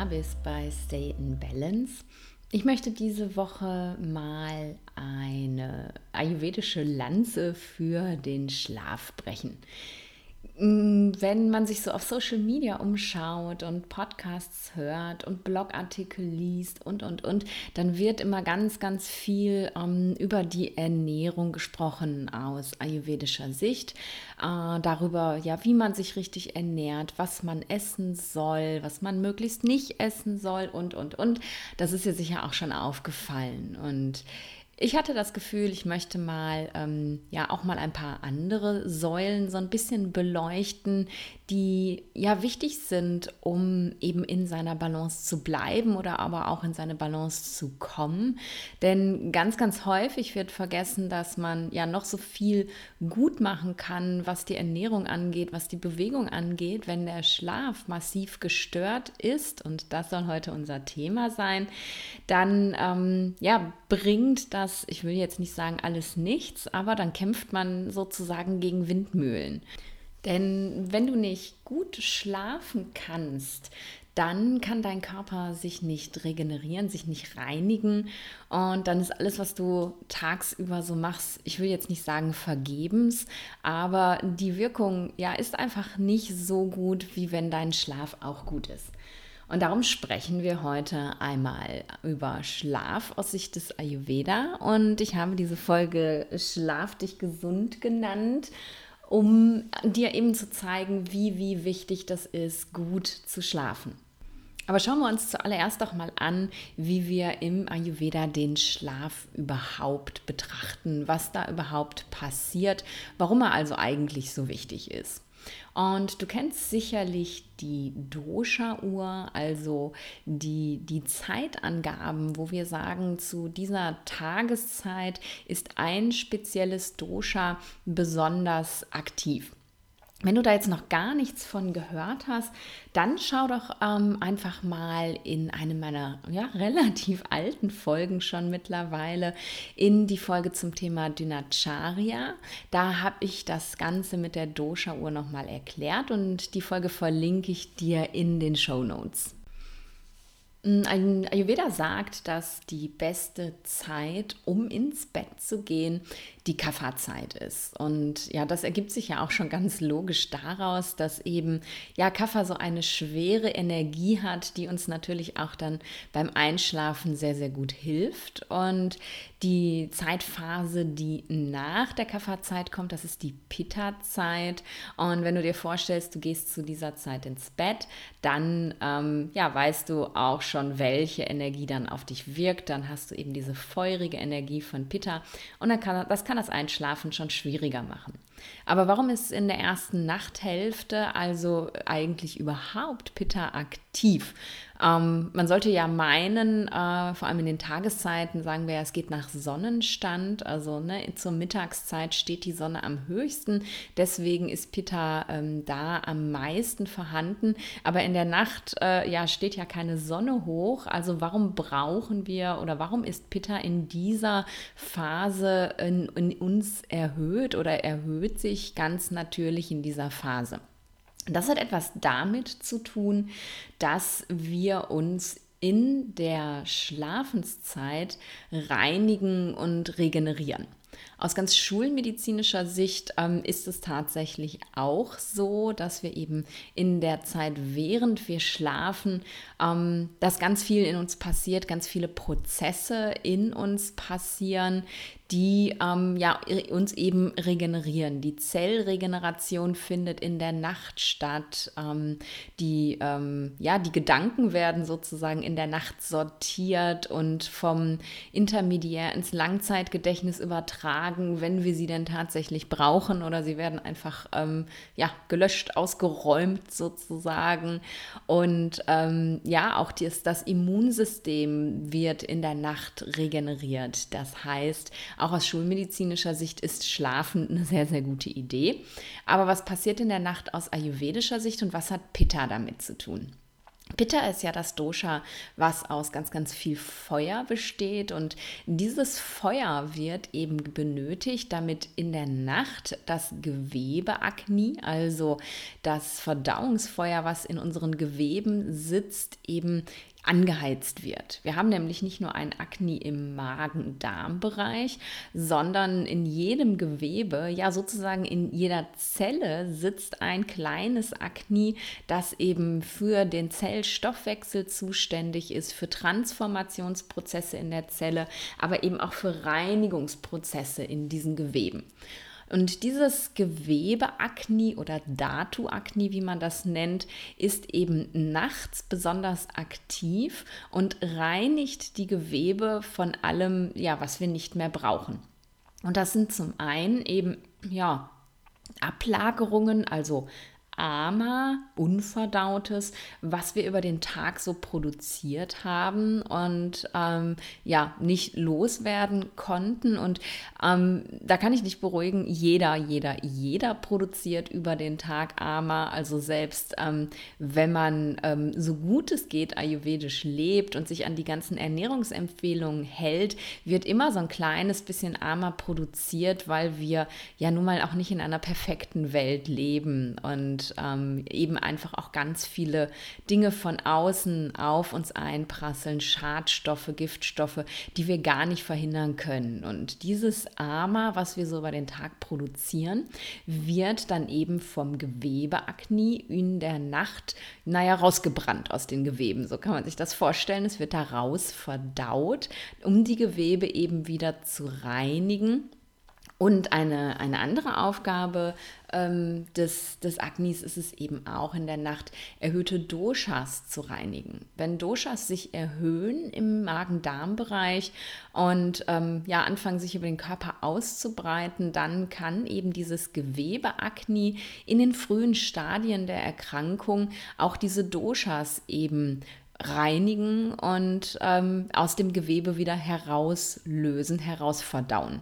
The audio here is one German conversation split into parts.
da bist bei Stay in Balance. Ich möchte diese Woche mal eine ayurvedische Lanze für den Schlaf brechen. Wenn man sich so auf Social Media umschaut und Podcasts hört und Blogartikel liest und, und, und, dann wird immer ganz, ganz viel ähm, über die Ernährung gesprochen aus ayurvedischer Sicht. Äh, darüber, ja, wie man sich richtig ernährt, was man essen soll, was man möglichst nicht essen soll und, und, und. Das ist ja sicher auch schon aufgefallen. Und ich hatte das Gefühl, ich möchte mal, ähm, ja, auch mal ein paar andere Säulen so ein bisschen beleuchten, die ja wichtig sind, um eben in seiner Balance zu bleiben oder aber auch in seine Balance zu kommen. Denn ganz, ganz häufig wird vergessen, dass man ja noch so viel gut machen kann, was die Ernährung angeht, was die Bewegung angeht, wenn der Schlaf massiv gestört ist. Und das soll heute unser Thema sein. Dann ähm, ja, bringt das das, ich will jetzt nicht sagen alles nichts, aber dann kämpft man sozusagen gegen Windmühlen. Denn wenn du nicht gut schlafen kannst, dann kann dein Körper sich nicht regenerieren, sich nicht reinigen und dann ist alles, was du tagsüber so machst, ich will jetzt nicht sagen vergebens, aber die Wirkung ja ist einfach nicht so gut, wie wenn dein Schlaf auch gut ist. Und darum sprechen wir heute einmal über Schlaf aus Sicht des Ayurveda. Und ich habe diese Folge Schlaf dich gesund genannt, um dir eben zu zeigen, wie, wie wichtig das ist, gut zu schlafen. Aber schauen wir uns zuallererst doch mal an, wie wir im Ayurveda den Schlaf überhaupt betrachten, was da überhaupt passiert, warum er also eigentlich so wichtig ist. Und du kennst sicherlich die Dosha-Uhr, also die, die Zeitangaben, wo wir sagen, zu dieser Tageszeit ist ein spezielles Dosha besonders aktiv. Wenn du da jetzt noch gar nichts von gehört hast, dann schau doch ähm, einfach mal in eine meiner ja, relativ alten Folgen schon mittlerweile in die Folge zum Thema Dynacharya. Da habe ich das Ganze mit der Dosha-Uhr nochmal erklärt und die Folge verlinke ich dir in den Show Notes. Mm, ein Ayurveda sagt, dass die beste Zeit, um ins Bett zu gehen, die Kafferzeit ist. Und ja, das ergibt sich ja auch schon ganz logisch daraus, dass eben ja Kaffer so eine schwere Energie hat, die uns natürlich auch dann beim Einschlafen sehr, sehr gut hilft. Und die Zeitphase, die nach der Kafferzeit kommt, das ist die Pitta-Zeit. Und wenn du dir vorstellst, du gehst zu dieser Zeit ins Bett, dann ähm, ja, weißt du auch schon, welche Energie dann auf dich wirkt. Dann hast du eben diese feurige Energie von Pitta. Und dann kann das kann das Einschlafen schon schwieriger machen. Aber warum ist in der ersten Nachthälfte also eigentlich überhaupt Pitta aktiv? Ähm, man sollte ja meinen, äh, vor allem in den Tageszeiten, sagen wir ja, es geht nach Sonnenstand. Also ne, zur Mittagszeit steht die Sonne am höchsten. Deswegen ist Pitta ähm, da am meisten vorhanden. Aber in der Nacht äh, ja, steht ja keine Sonne hoch. Also warum brauchen wir oder warum ist Pitta in dieser Phase in, in uns erhöht oder erhöht sich ganz natürlich in dieser Phase? Das hat etwas damit zu tun, dass wir uns in der Schlafenszeit reinigen und regenerieren. Aus ganz schulmedizinischer Sicht ähm, ist es tatsächlich auch so, dass wir eben in der Zeit, während wir schlafen, ähm, dass ganz viel in uns passiert, ganz viele Prozesse in uns passieren, die ähm, ja, uns eben regenerieren. Die Zellregeneration findet in der Nacht statt. Ähm, die, ähm, ja, die Gedanken werden sozusagen in der Nacht sortiert und vom Intermediär ins Langzeitgedächtnis übertragen, wenn wir sie denn tatsächlich brauchen oder sie werden einfach ähm, ja, gelöscht, ausgeräumt sozusagen. Und ähm, ja, auch das, das Immunsystem wird in der Nacht regeneriert. Das heißt, auch aus schulmedizinischer Sicht ist Schlafen eine sehr, sehr gute Idee. Aber was passiert in der Nacht aus ayurvedischer Sicht und was hat Pitta damit zu tun? Pitta ist ja das Dosha, was aus ganz, ganz viel Feuer besteht. Und dieses Feuer wird eben benötigt, damit in der Nacht das Gewebe Agni, also das Verdauungsfeuer, was in unseren Geweben sitzt, eben angeheizt wird. Wir haben nämlich nicht nur ein Akne im Magen-Darm-Bereich, sondern in jedem Gewebe, ja sozusagen in jeder Zelle sitzt ein kleines Akne, das eben für den Zellstoffwechsel zuständig ist, für Transformationsprozesse in der Zelle, aber eben auch für Reinigungsprozesse in diesen Geweben. Und dieses Gewebeakne oder Datu-Akne, wie man das nennt, ist eben nachts besonders aktiv und reinigt die Gewebe von allem, ja, was wir nicht mehr brauchen. Und das sind zum einen eben, ja, Ablagerungen, also Ama, Unverdautes, was wir über den Tag so produziert haben und ähm, ja, nicht loswerden konnten. Und ähm, da kann ich dich beruhigen, jeder, jeder, jeder produziert über den Tag Ama. Also selbst ähm, wenn man ähm, so gut es geht ayurvedisch lebt und sich an die ganzen Ernährungsempfehlungen hält, wird immer so ein kleines bisschen Ama produziert, weil wir ja nun mal auch nicht in einer perfekten Welt leben. Und ähm, eben einfach auch ganz viele Dinge von außen auf uns einprasseln, Schadstoffe, Giftstoffe, die wir gar nicht verhindern können. Und dieses Ama, was wir so über den Tag produzieren, wird dann eben vom Gewebeakne in der Nacht, naja, rausgebrannt aus den Geweben. So kann man sich das vorstellen. Es wird da raus verdaut, um die Gewebe eben wieder zu reinigen und eine, eine andere Aufgabe ähm, des, des Agnis ist es eben auch in der Nacht, erhöhte Doshas zu reinigen. Wenn Doshas sich erhöhen im Magen-Darm-Bereich und ähm, ja, anfangen sich über den Körper auszubreiten, dann kann eben dieses Gewebe Agni in den frühen Stadien der Erkrankung auch diese Doshas eben reinigen und ähm, aus dem Gewebe wieder herauslösen, herausverdauen.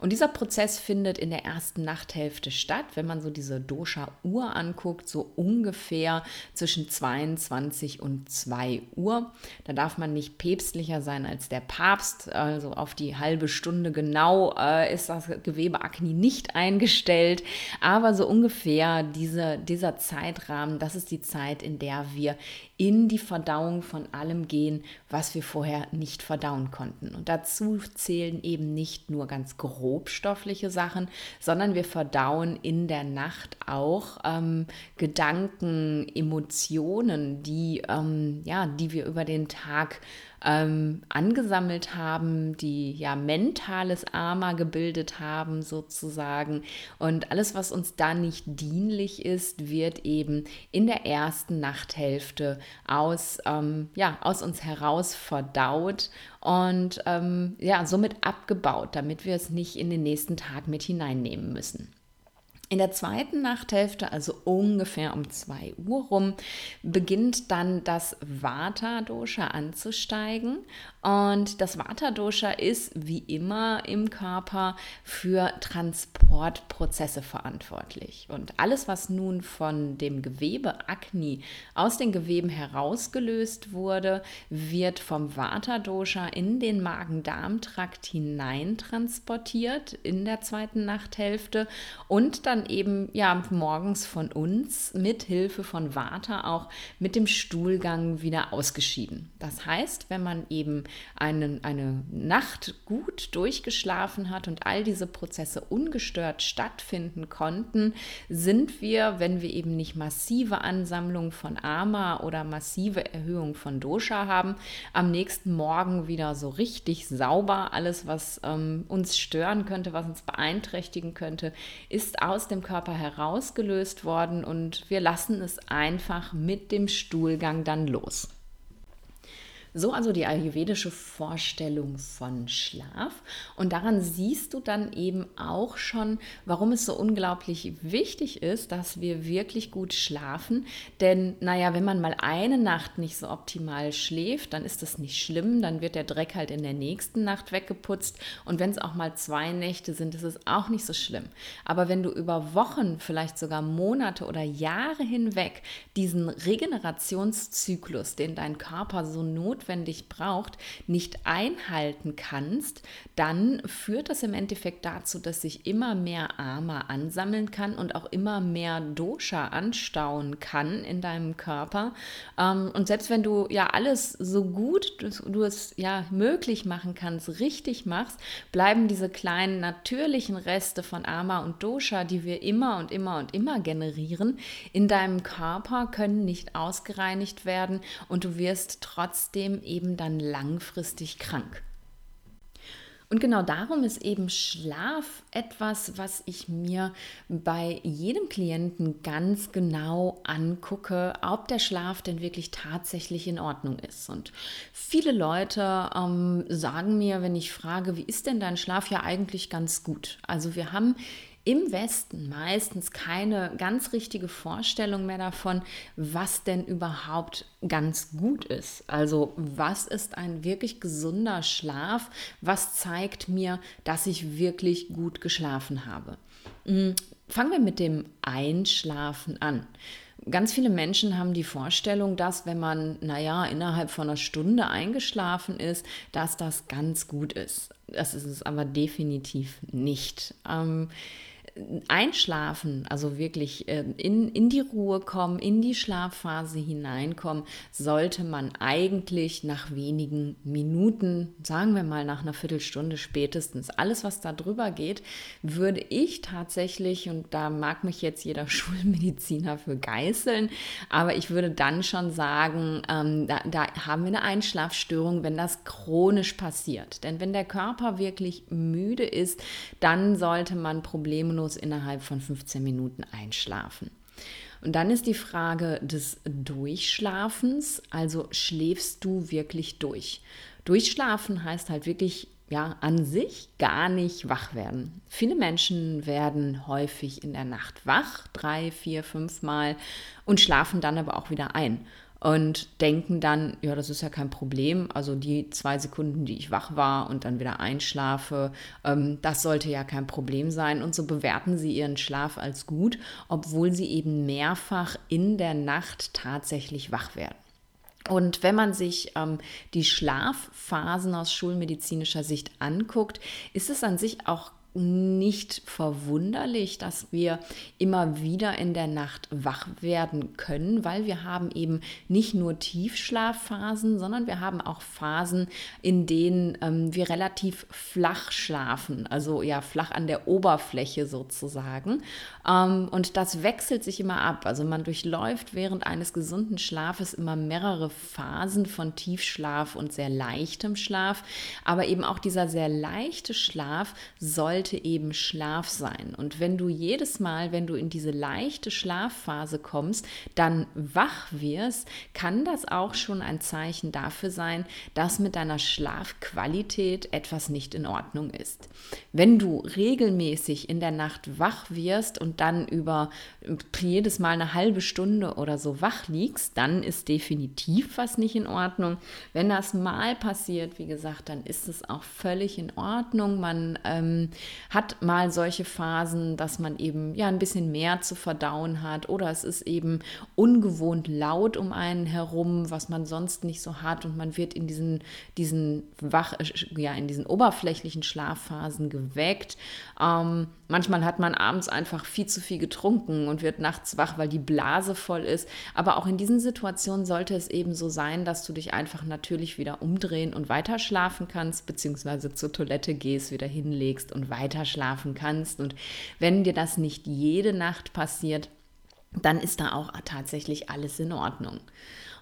Und dieser Prozess findet in der ersten Nachthälfte statt, wenn man so diese Dosha-Uhr anguckt, so ungefähr zwischen 22 und 2 Uhr. Da darf man nicht päpstlicher sein als der Papst, also auf die halbe Stunde genau äh, ist das Gewebe Akne nicht eingestellt, aber so ungefähr diese, dieser Zeitrahmen, das ist die Zeit, in der wir in die Verdauung von allem gehen, was wir vorher nicht verdauen konnten. Und dazu zählen eben nicht nur ganz grobstoffliche Sachen, sondern wir verdauen in der Nacht auch ähm, Gedanken, Emotionen, die, ähm, ja, die wir über den Tag ähm, angesammelt haben, die ja mentales Arma gebildet haben sozusagen. Und alles, was uns da nicht dienlich ist, wird eben in der ersten Nachthälfte aus, ähm, ja, aus uns heraus verdaut und ähm, ja, somit abgebaut, damit wir es nicht in den nächsten Tag mit hineinnehmen müssen. In der zweiten Nachthälfte, also ungefähr um 2 Uhr rum, beginnt dann das Vata-Dosha anzusteigen und das Vata-Dosha ist wie immer im Körper für Transportprozesse verantwortlich. Und alles, was nun von dem Gewebe Agni aus den Geweben herausgelöst wurde, wird vom Vata-Dosha in den Magen-Darm-Trakt hinein transportiert in der zweiten Nachthälfte und dann eben ja morgens von uns mit Hilfe von Vata auch mit dem Stuhlgang wieder ausgeschieden. Das heißt, wenn man eben einen, eine Nacht gut durchgeschlafen hat und all diese Prozesse ungestört stattfinden konnten, sind wir, wenn wir eben nicht massive Ansammlungen von Ama oder massive Erhöhung von Dosha haben, am nächsten Morgen wieder so richtig sauber. Alles, was ähm, uns stören könnte, was uns beeinträchtigen könnte, ist aus dem Körper herausgelöst worden und wir lassen es einfach mit dem Stuhlgang dann los. So also die ayurvedische Vorstellung von Schlaf. Und daran siehst du dann eben auch schon, warum es so unglaublich wichtig ist, dass wir wirklich gut schlafen. Denn, naja, wenn man mal eine Nacht nicht so optimal schläft, dann ist das nicht schlimm. Dann wird der Dreck halt in der nächsten Nacht weggeputzt. Und wenn es auch mal zwei Nächte sind, ist es auch nicht so schlimm. Aber wenn du über Wochen, vielleicht sogar Monate oder Jahre hinweg diesen Regenerationszyklus, den dein Körper so not notwendig braucht, nicht einhalten kannst, dann führt das im Endeffekt dazu, dass sich immer mehr Ama ansammeln kann und auch immer mehr Dosha anstauen kann in deinem Körper. Ähm, und selbst wenn du ja alles so gut du es ja möglich machen kannst, richtig machst, bleiben diese kleinen natürlichen Reste von Ama und Dosha, die wir immer und immer und immer generieren, in deinem Körper, können nicht ausgereinigt werden und du wirst trotzdem trotzdem eben dann langfristig krank. Und genau darum ist eben Schlaf etwas, was ich mir bei jedem Klienten ganz genau angucke, ob der Schlaf denn wirklich tatsächlich in Ordnung ist. Und viele Leute ähm, sagen mir, wenn ich frage, wie ist denn dein Schlaf, ja eigentlich ganz gut. Also wir haben im Westen meistens keine ganz richtige Vorstellung mehr davon, was denn überhaupt ganz gut ist. Also was ist ein wirklich gesunder Schlaf? Was zeigt mir, dass ich wirklich gut geschlafen habe? Hm, fangen wir mit dem Einschlafen an. Ganz viele Menschen haben die Vorstellung, dass wenn man, naja, innerhalb von einer Stunde eingeschlafen ist, dass das ganz gut ist. Das ist es aber definitiv nicht. Ähm, Einschlafen, also wirklich äh, in, in die Ruhe kommen, in die Schlafphase hineinkommen, sollte man eigentlich nach wenigen Minuten, sagen wir mal nach einer Viertelstunde spätestens, alles, was da drüber geht, würde ich tatsächlich, und da mag mich jetzt jeder Schulmediziner für geißeln, aber ich würde dann schon sagen, ähm, da, da haben wir eine Einschlafstörung, wenn das chronisch passiert. Denn wenn der Körper wirklich müde ist, dann sollte man problemlos muss innerhalb von 15 Minuten einschlafen. Und dann ist die Frage des Durchschlafens, also schläfst du wirklich durch? Durchschlafen heißt halt wirklich ja, an sich gar nicht wach werden. Viele Menschen werden häufig in der Nacht wach, drei, vier, fünf Mal und schlafen dann aber auch wieder ein und denken dann, ja, das ist ja kein Problem. Also die zwei Sekunden, die ich wach war und dann wieder einschlafe, ähm, das sollte ja kein Problem sein. Und so bewerten sie ihren Schlaf als gut, obwohl sie eben mehrfach in der Nacht tatsächlich wach werden. Und wenn man sich ähm, die Schlafphasen aus schulmedizinischer Sicht anguckt, ist es an sich auch nicht verwunderlich, dass wir immer wieder in der Nacht wach werden können, weil wir haben eben nicht nur Tiefschlafphasen, sondern wir haben auch Phasen, in denen ähm, wir relativ flach schlafen, also ja flach an der Oberfläche sozusagen. Ähm, und das wechselt sich immer ab. Also man durchläuft während eines gesunden Schlafes immer mehrere Phasen von Tiefschlaf und sehr leichtem Schlaf, aber eben auch dieser sehr leichte Schlaf soll sollte eben Schlaf sein. Und wenn du jedes Mal, wenn du in diese leichte Schlafphase kommst, dann wach wirst, kann das auch schon ein Zeichen dafür sein, dass mit deiner Schlafqualität etwas nicht in Ordnung ist. Wenn du regelmäßig in der Nacht wach wirst und dann über jedes Mal eine halbe Stunde oder so wach liegst, dann ist definitiv was nicht in Ordnung. Wenn das mal passiert, wie gesagt, dann ist es auch völlig in Ordnung. Man ähm, hat mal solche Phasen, dass man eben ja ein bisschen mehr zu verdauen hat oder es ist eben ungewohnt laut um einen herum, was man sonst nicht so hat und man wird in diesen, diesen wach, ja, in diesen oberflächlichen Schlafphasen geweckt. Ähm, manchmal hat man abends einfach viel zu viel getrunken und wird nachts wach, weil die Blase voll ist. Aber auch in diesen Situationen sollte es eben so sein, dass du dich einfach natürlich wieder umdrehen und weiter schlafen kannst, beziehungsweise zur Toilette gehst, wieder hinlegst und weiter weiter schlafen kannst. Und wenn dir das nicht jede Nacht passiert, dann ist da auch tatsächlich alles in Ordnung.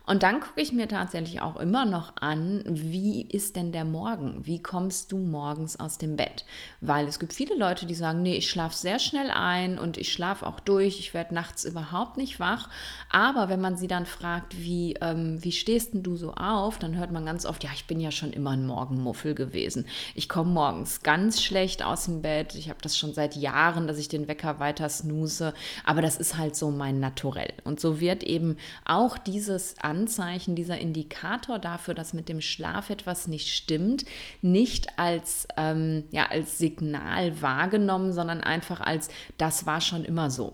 Und dann gucke ich mir tatsächlich auch immer noch an, wie ist denn der Morgen? Wie kommst du morgens aus dem Bett? Weil es gibt viele Leute, die sagen, nee, ich schlafe sehr schnell ein und ich schlafe auch durch, ich werde nachts überhaupt nicht wach. Aber wenn man sie dann fragt, wie, ähm, wie stehst denn du so auf, dann hört man ganz oft, ja, ich bin ja schon immer ein Morgenmuffel gewesen. Ich komme morgens ganz schlecht aus dem Bett. Ich habe das schon seit Jahren, dass ich den Wecker weiter snooze. Aber das ist halt so mein Naturell. Und so wird eben auch dieses Anzeichen, dieser Indikator dafür, dass mit dem Schlaf etwas nicht stimmt, nicht als, ähm, ja, als Signal wahrgenommen, sondern einfach als, das war schon immer so.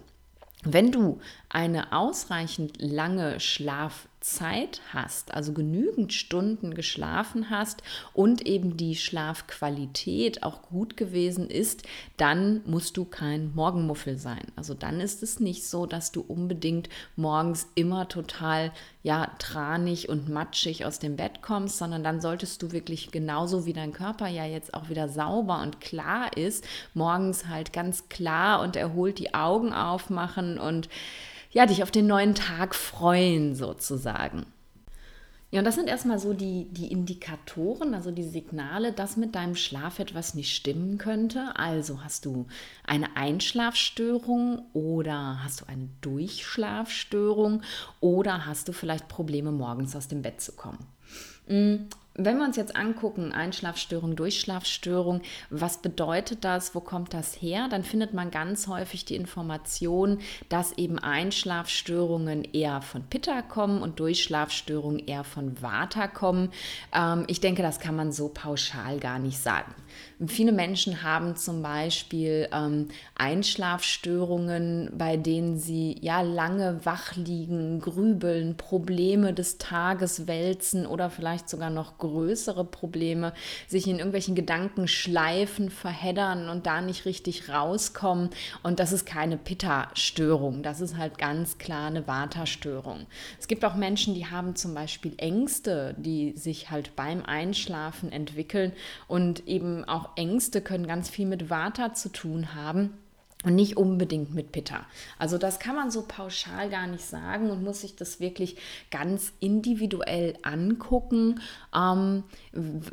Wenn du eine ausreichend lange Schlaf Zeit hast, also genügend Stunden geschlafen hast und eben die Schlafqualität auch gut gewesen ist, dann musst du kein Morgenmuffel sein. Also dann ist es nicht so, dass du unbedingt morgens immer total ja tranig und matschig aus dem Bett kommst, sondern dann solltest du wirklich genauso wie dein Körper ja jetzt auch wieder sauber und klar ist, morgens halt ganz klar und erholt die Augen aufmachen und ja, dich auf den neuen Tag freuen sozusagen. Ja, und das sind erstmal so die, die Indikatoren, also die Signale, dass mit deinem Schlaf etwas nicht stimmen könnte. Also hast du eine Einschlafstörung oder hast du eine Durchschlafstörung oder hast du vielleicht Probleme, morgens aus dem Bett zu kommen. Wenn wir uns jetzt angucken, Einschlafstörung, Durchschlafstörung, was bedeutet das, wo kommt das her? Dann findet man ganz häufig die Information, dass eben Einschlafstörungen eher von Pitta kommen und Durchschlafstörungen eher von Vata kommen. Ähm, ich denke, das kann man so pauschal gar nicht sagen. Viele Menschen haben zum Beispiel ähm, Einschlafstörungen, bei denen sie ja lange wach liegen, grübeln, Probleme des Tages wälzen oder vielleicht sogar noch größere Probleme, sich in irgendwelchen Gedankenschleifen verheddern und da nicht richtig rauskommen. Und das ist keine Pitta-Störung, das ist halt ganz klar eine Vata-Störung. Es gibt auch Menschen, die haben zum Beispiel Ängste, die sich halt beim Einschlafen entwickeln und eben auch Ängste können ganz viel mit Vata zu tun haben und nicht unbedingt mit Pitta. Also das kann man so pauschal gar nicht sagen und muss sich das wirklich ganz individuell angucken. Ähm,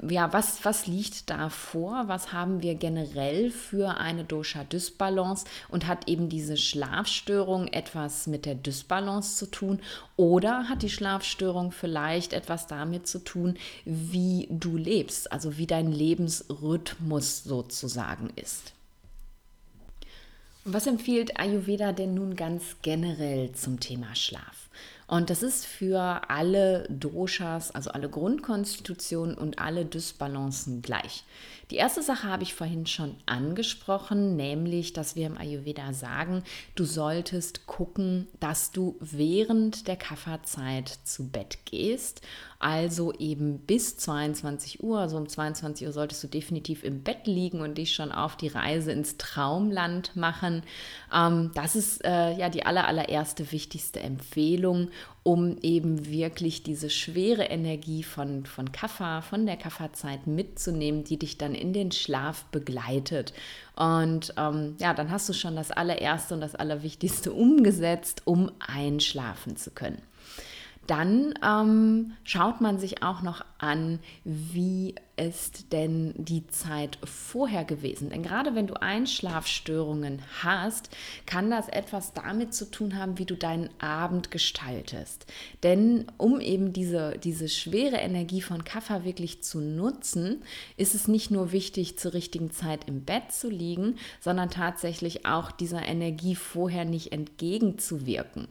ja, was, was liegt da vor? Was haben wir generell für eine Dosha-Dysbalance und hat eben diese Schlafstörung etwas mit der Dysbalance zu tun oder hat die Schlafstörung vielleicht etwas damit zu tun, wie du lebst, also wie dein Lebensrhythmus sozusagen ist? Was empfiehlt Ayurveda denn nun ganz generell zum Thema Schlaf? Und das ist für alle Doshas, also alle Grundkonstitutionen und alle Dysbalancen gleich. Die erste Sache habe ich vorhin schon angesprochen, nämlich, dass wir im Ayurveda sagen, du solltest gucken, dass du während der Kafferzeit zu Bett gehst also eben bis 22 Uhr, also um 22 Uhr solltest du definitiv im Bett liegen und dich schon auf die Reise ins Traumland machen. Ähm, das ist äh, ja die aller, allererste wichtigste Empfehlung, um eben wirklich diese schwere Energie von, von Kaffa, von der Kafferzeit mitzunehmen, die dich dann in den Schlaf begleitet. Und ähm, ja, dann hast du schon das allererste und das Allerwichtigste umgesetzt, um einschlafen zu können. Dann ähm, schaut man sich auch noch an, wie ist denn die Zeit vorher gewesen? Denn gerade wenn du Einschlafstörungen hast, kann das etwas damit zu tun haben, wie du deinen Abend gestaltest. Denn um eben diese, diese schwere Energie von Kaffer wirklich zu nutzen, ist es nicht nur wichtig, zur richtigen Zeit im Bett zu liegen, sondern tatsächlich auch dieser Energie vorher nicht entgegenzuwirken.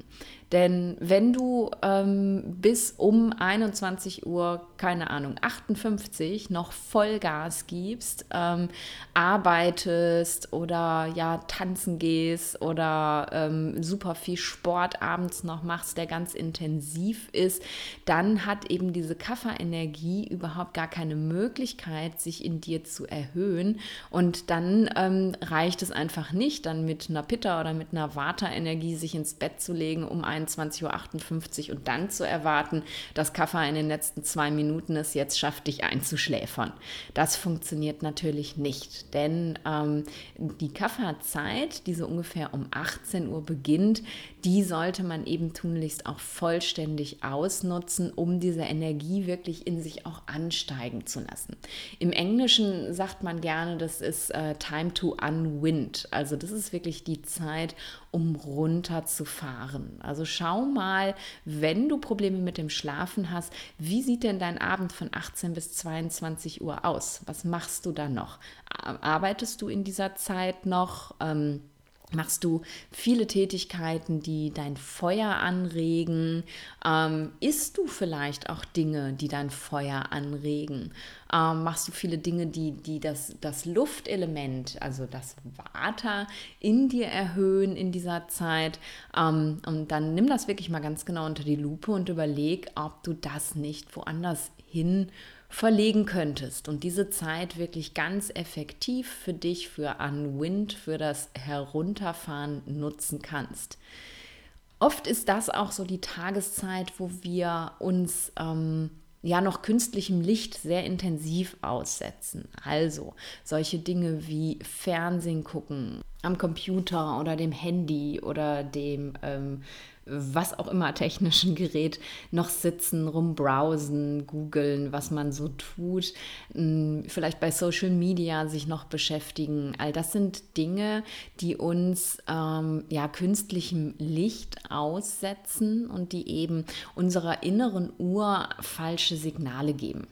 Denn wenn du ähm, bis um 21 Uhr, keine Ahnung, 58 noch Vollgas gibst, ähm, arbeitest oder ja tanzen gehst oder ähm, super viel Sport abends noch machst, der ganz intensiv ist, dann hat eben diese Kafferenergie überhaupt gar keine Möglichkeit, sich in dir zu erhöhen. Und dann ähm, reicht es einfach nicht, dann mit einer Pitta oder mit einer Vata-Energie sich ins Bett zu legen, um ein 21.58 Uhr und dann zu erwarten, dass Kaffer in den letzten zwei Minuten es jetzt schafft, dich einzuschläfern. Einschläfern. Das funktioniert natürlich nicht, denn ähm, die Kafferzeit, die so ungefähr um 18 Uhr beginnt, die sollte man eben tunlichst auch vollständig ausnutzen, um diese Energie wirklich in sich auch ansteigen zu lassen. Im Englischen sagt man gerne, das ist äh, Time to Unwind. Also das ist wirklich die Zeit, um runterzufahren. Also schau mal, wenn du Probleme mit dem Schlafen hast, wie sieht denn dein Abend von 18 bis 22 Uhr aus? Was machst du da noch? Arbeitest du in dieser Zeit noch? Ähm, Machst du viele Tätigkeiten, die dein Feuer anregen? Ähm, isst du vielleicht auch Dinge, die dein Feuer anregen? Ähm, machst du viele Dinge, die, die das, das Luftelement, also das Water in dir erhöhen in dieser Zeit? Ähm, und dann nimm das wirklich mal ganz genau unter die Lupe und überleg, ob du das nicht woanders hin verlegen könntest und diese Zeit wirklich ganz effektiv für dich, für Unwind, für das Herunterfahren nutzen kannst. Oft ist das auch so die Tageszeit, wo wir uns ähm, ja noch künstlichem Licht sehr intensiv aussetzen. Also solche Dinge wie Fernsehen gucken am Computer oder dem Handy oder dem ähm, was auch immer technischen Gerät noch sitzen, rumbrowsen, googeln, was man so tut, hm, vielleicht bei Social Media sich noch beschäftigen. All das sind Dinge, die uns ähm, ja künstlichem Licht aussetzen und die eben unserer inneren Uhr falsche Signale geben.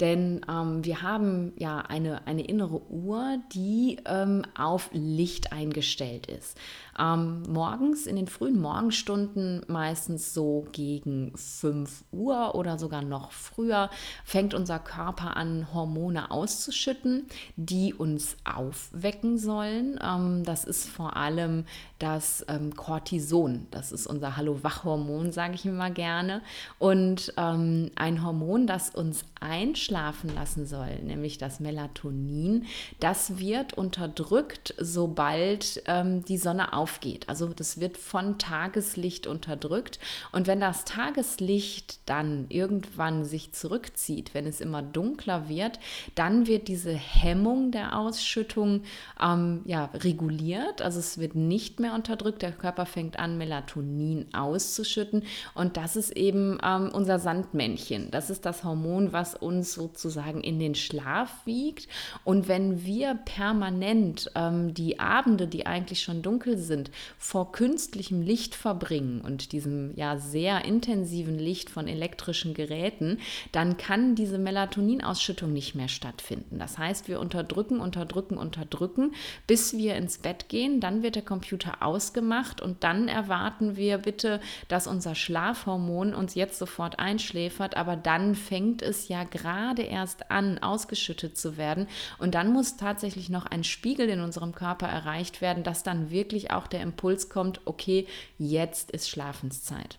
Denn ähm, wir haben ja eine, eine innere Uhr, die ähm, auf Licht eingestellt ist. Ähm, morgens in den frühen Morgenstunden, meistens so gegen 5 Uhr oder sogar noch früher, fängt unser Körper an, Hormone auszuschütten, die uns aufwecken sollen. Ähm, das ist vor allem das ähm, Cortison. Das ist unser Hallo-Wach-Hormon, sage ich immer gerne. Und ähm, ein Hormon, das uns einschlafen lassen soll, nämlich das Melatonin, das wird unterdrückt, sobald ähm, die Sonne aufgeht. Also das wird von Tageslicht unterdrückt. Und wenn das Tageslicht dann irgendwann sich zurückzieht, wenn es immer dunkler wird, dann wird diese Hemmung der Ausschüttung ähm, ja, reguliert. Also es wird nicht mehr unterdrückt. Der Körper fängt an, Melatonin auszuschütten. Und das ist eben ähm, unser Sandmännchen. Das ist das Hormon, was uns sozusagen in den Schlaf wiegt. Und wenn wir permanent ähm, die Abende, die eigentlich schon dunkel sind, vor künstlichem Licht verbringen und diesem ja sehr intensiven Licht von elektrischen Geräten, dann kann diese Melatoninausschüttung nicht mehr stattfinden. Das heißt, wir unterdrücken, unterdrücken, unterdrücken, bis wir ins Bett gehen. Dann wird der Computer ausgemacht und dann erwarten wir bitte, dass unser Schlafhormon uns jetzt sofort einschläfert, aber dann fängt es ja gerade erst an, ausgeschüttet zu werden und dann muss tatsächlich noch ein Spiegel in unserem Körper erreicht werden, dass dann wirklich auch der Impuls kommt, okay, jetzt ist Schlafenszeit.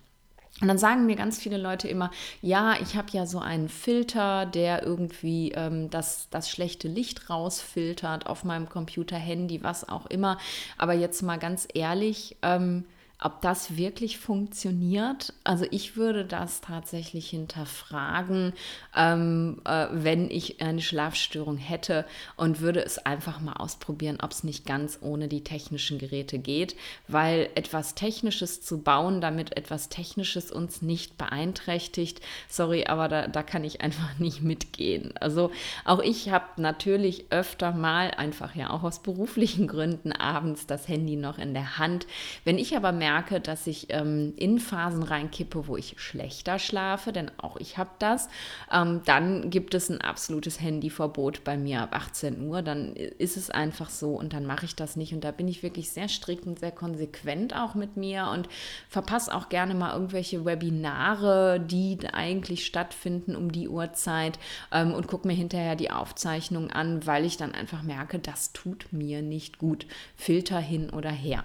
Und dann sagen mir ganz viele Leute immer, ja, ich habe ja so einen Filter, der irgendwie ähm, das, das schlechte Licht rausfiltert auf meinem Computer, Handy, was auch immer. Aber jetzt mal ganz ehrlich, ähm, ob das wirklich funktioniert. Also ich würde das tatsächlich hinterfragen, ähm, äh, wenn ich eine Schlafstörung hätte und würde es einfach mal ausprobieren, ob es nicht ganz ohne die technischen Geräte geht, weil etwas Technisches zu bauen, damit etwas Technisches uns nicht beeinträchtigt, sorry, aber da, da kann ich einfach nicht mitgehen. Also auch ich habe natürlich öfter mal, einfach ja auch aus beruflichen Gründen, abends das Handy noch in der Hand. Wenn ich aber merke, merke, dass ich ähm, in Phasen reinkippe, wo ich schlechter schlafe, denn auch ich habe das, ähm, dann gibt es ein absolutes Handyverbot bei mir ab 18 Uhr. Dann ist es einfach so und dann mache ich das nicht. Und da bin ich wirklich sehr strikt und sehr konsequent auch mit mir und verpasse auch gerne mal irgendwelche Webinare, die eigentlich stattfinden um die Uhrzeit ähm, und gucke mir hinterher die Aufzeichnung an, weil ich dann einfach merke, das tut mir nicht gut. Filter hin oder her.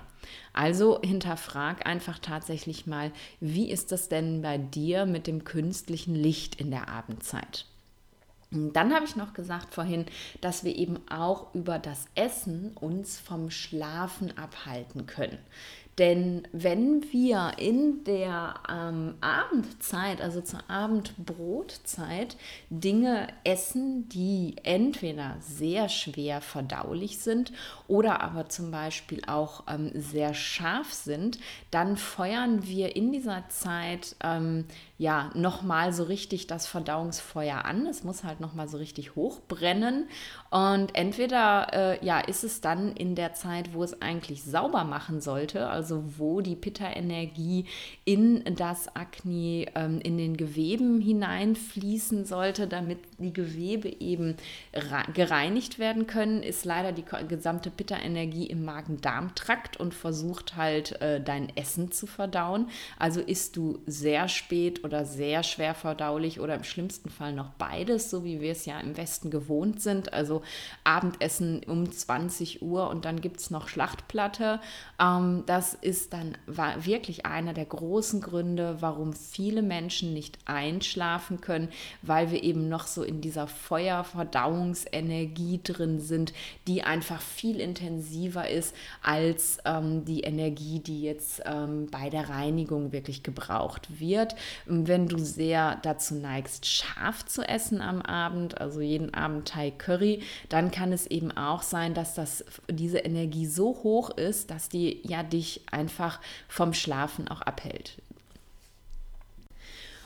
Also hinterfrag einfach tatsächlich mal, wie ist das denn bei dir mit dem künstlichen Licht in der Abendzeit? dann habe ich noch gesagt vorhin, dass wir eben auch über das Essen uns vom Schlafen abhalten können. Denn wenn wir in der ähm, Abendzeit, also zur Abendbrotzeit, Dinge essen, die entweder sehr schwer verdaulich sind oder aber zum Beispiel auch ähm, sehr scharf sind, dann feuern wir in dieser Zeit ähm, ja nochmal so richtig das Verdauungsfeuer an. Es muss halt nochmal so richtig hochbrennen. Und entweder äh, ja, ist es dann in der Zeit, wo es eigentlich sauber machen sollte, also wo die Pitta-Energie in das Akne, ähm, in den Geweben hineinfließen sollte, damit die Gewebe eben gereinigt werden können, ist leider die gesamte Pitta-Energie im Magen-Darm-Trakt und versucht halt äh, dein Essen zu verdauen. Also isst du sehr spät oder sehr schwer verdaulich oder im schlimmsten Fall noch beides, so wie wir es ja im Westen gewohnt sind. Also Abendessen um 20 Uhr und dann gibt es noch Schlachtplatte. Ähm, das ist dann wirklich einer der großen Gründe, warum viele Menschen nicht einschlafen können, weil wir eben noch so in dieser Feuerverdauungsenergie drin sind, die einfach viel intensiver ist als ähm, die Energie, die jetzt ähm, bei der Reinigung wirklich gebraucht wird. Wenn du sehr dazu neigst, scharf zu essen am Abend, also jeden Abend Thai Curry, dann kann es eben auch sein, dass das, diese Energie so hoch ist, dass die ja dich einfach vom Schlafen auch abhält.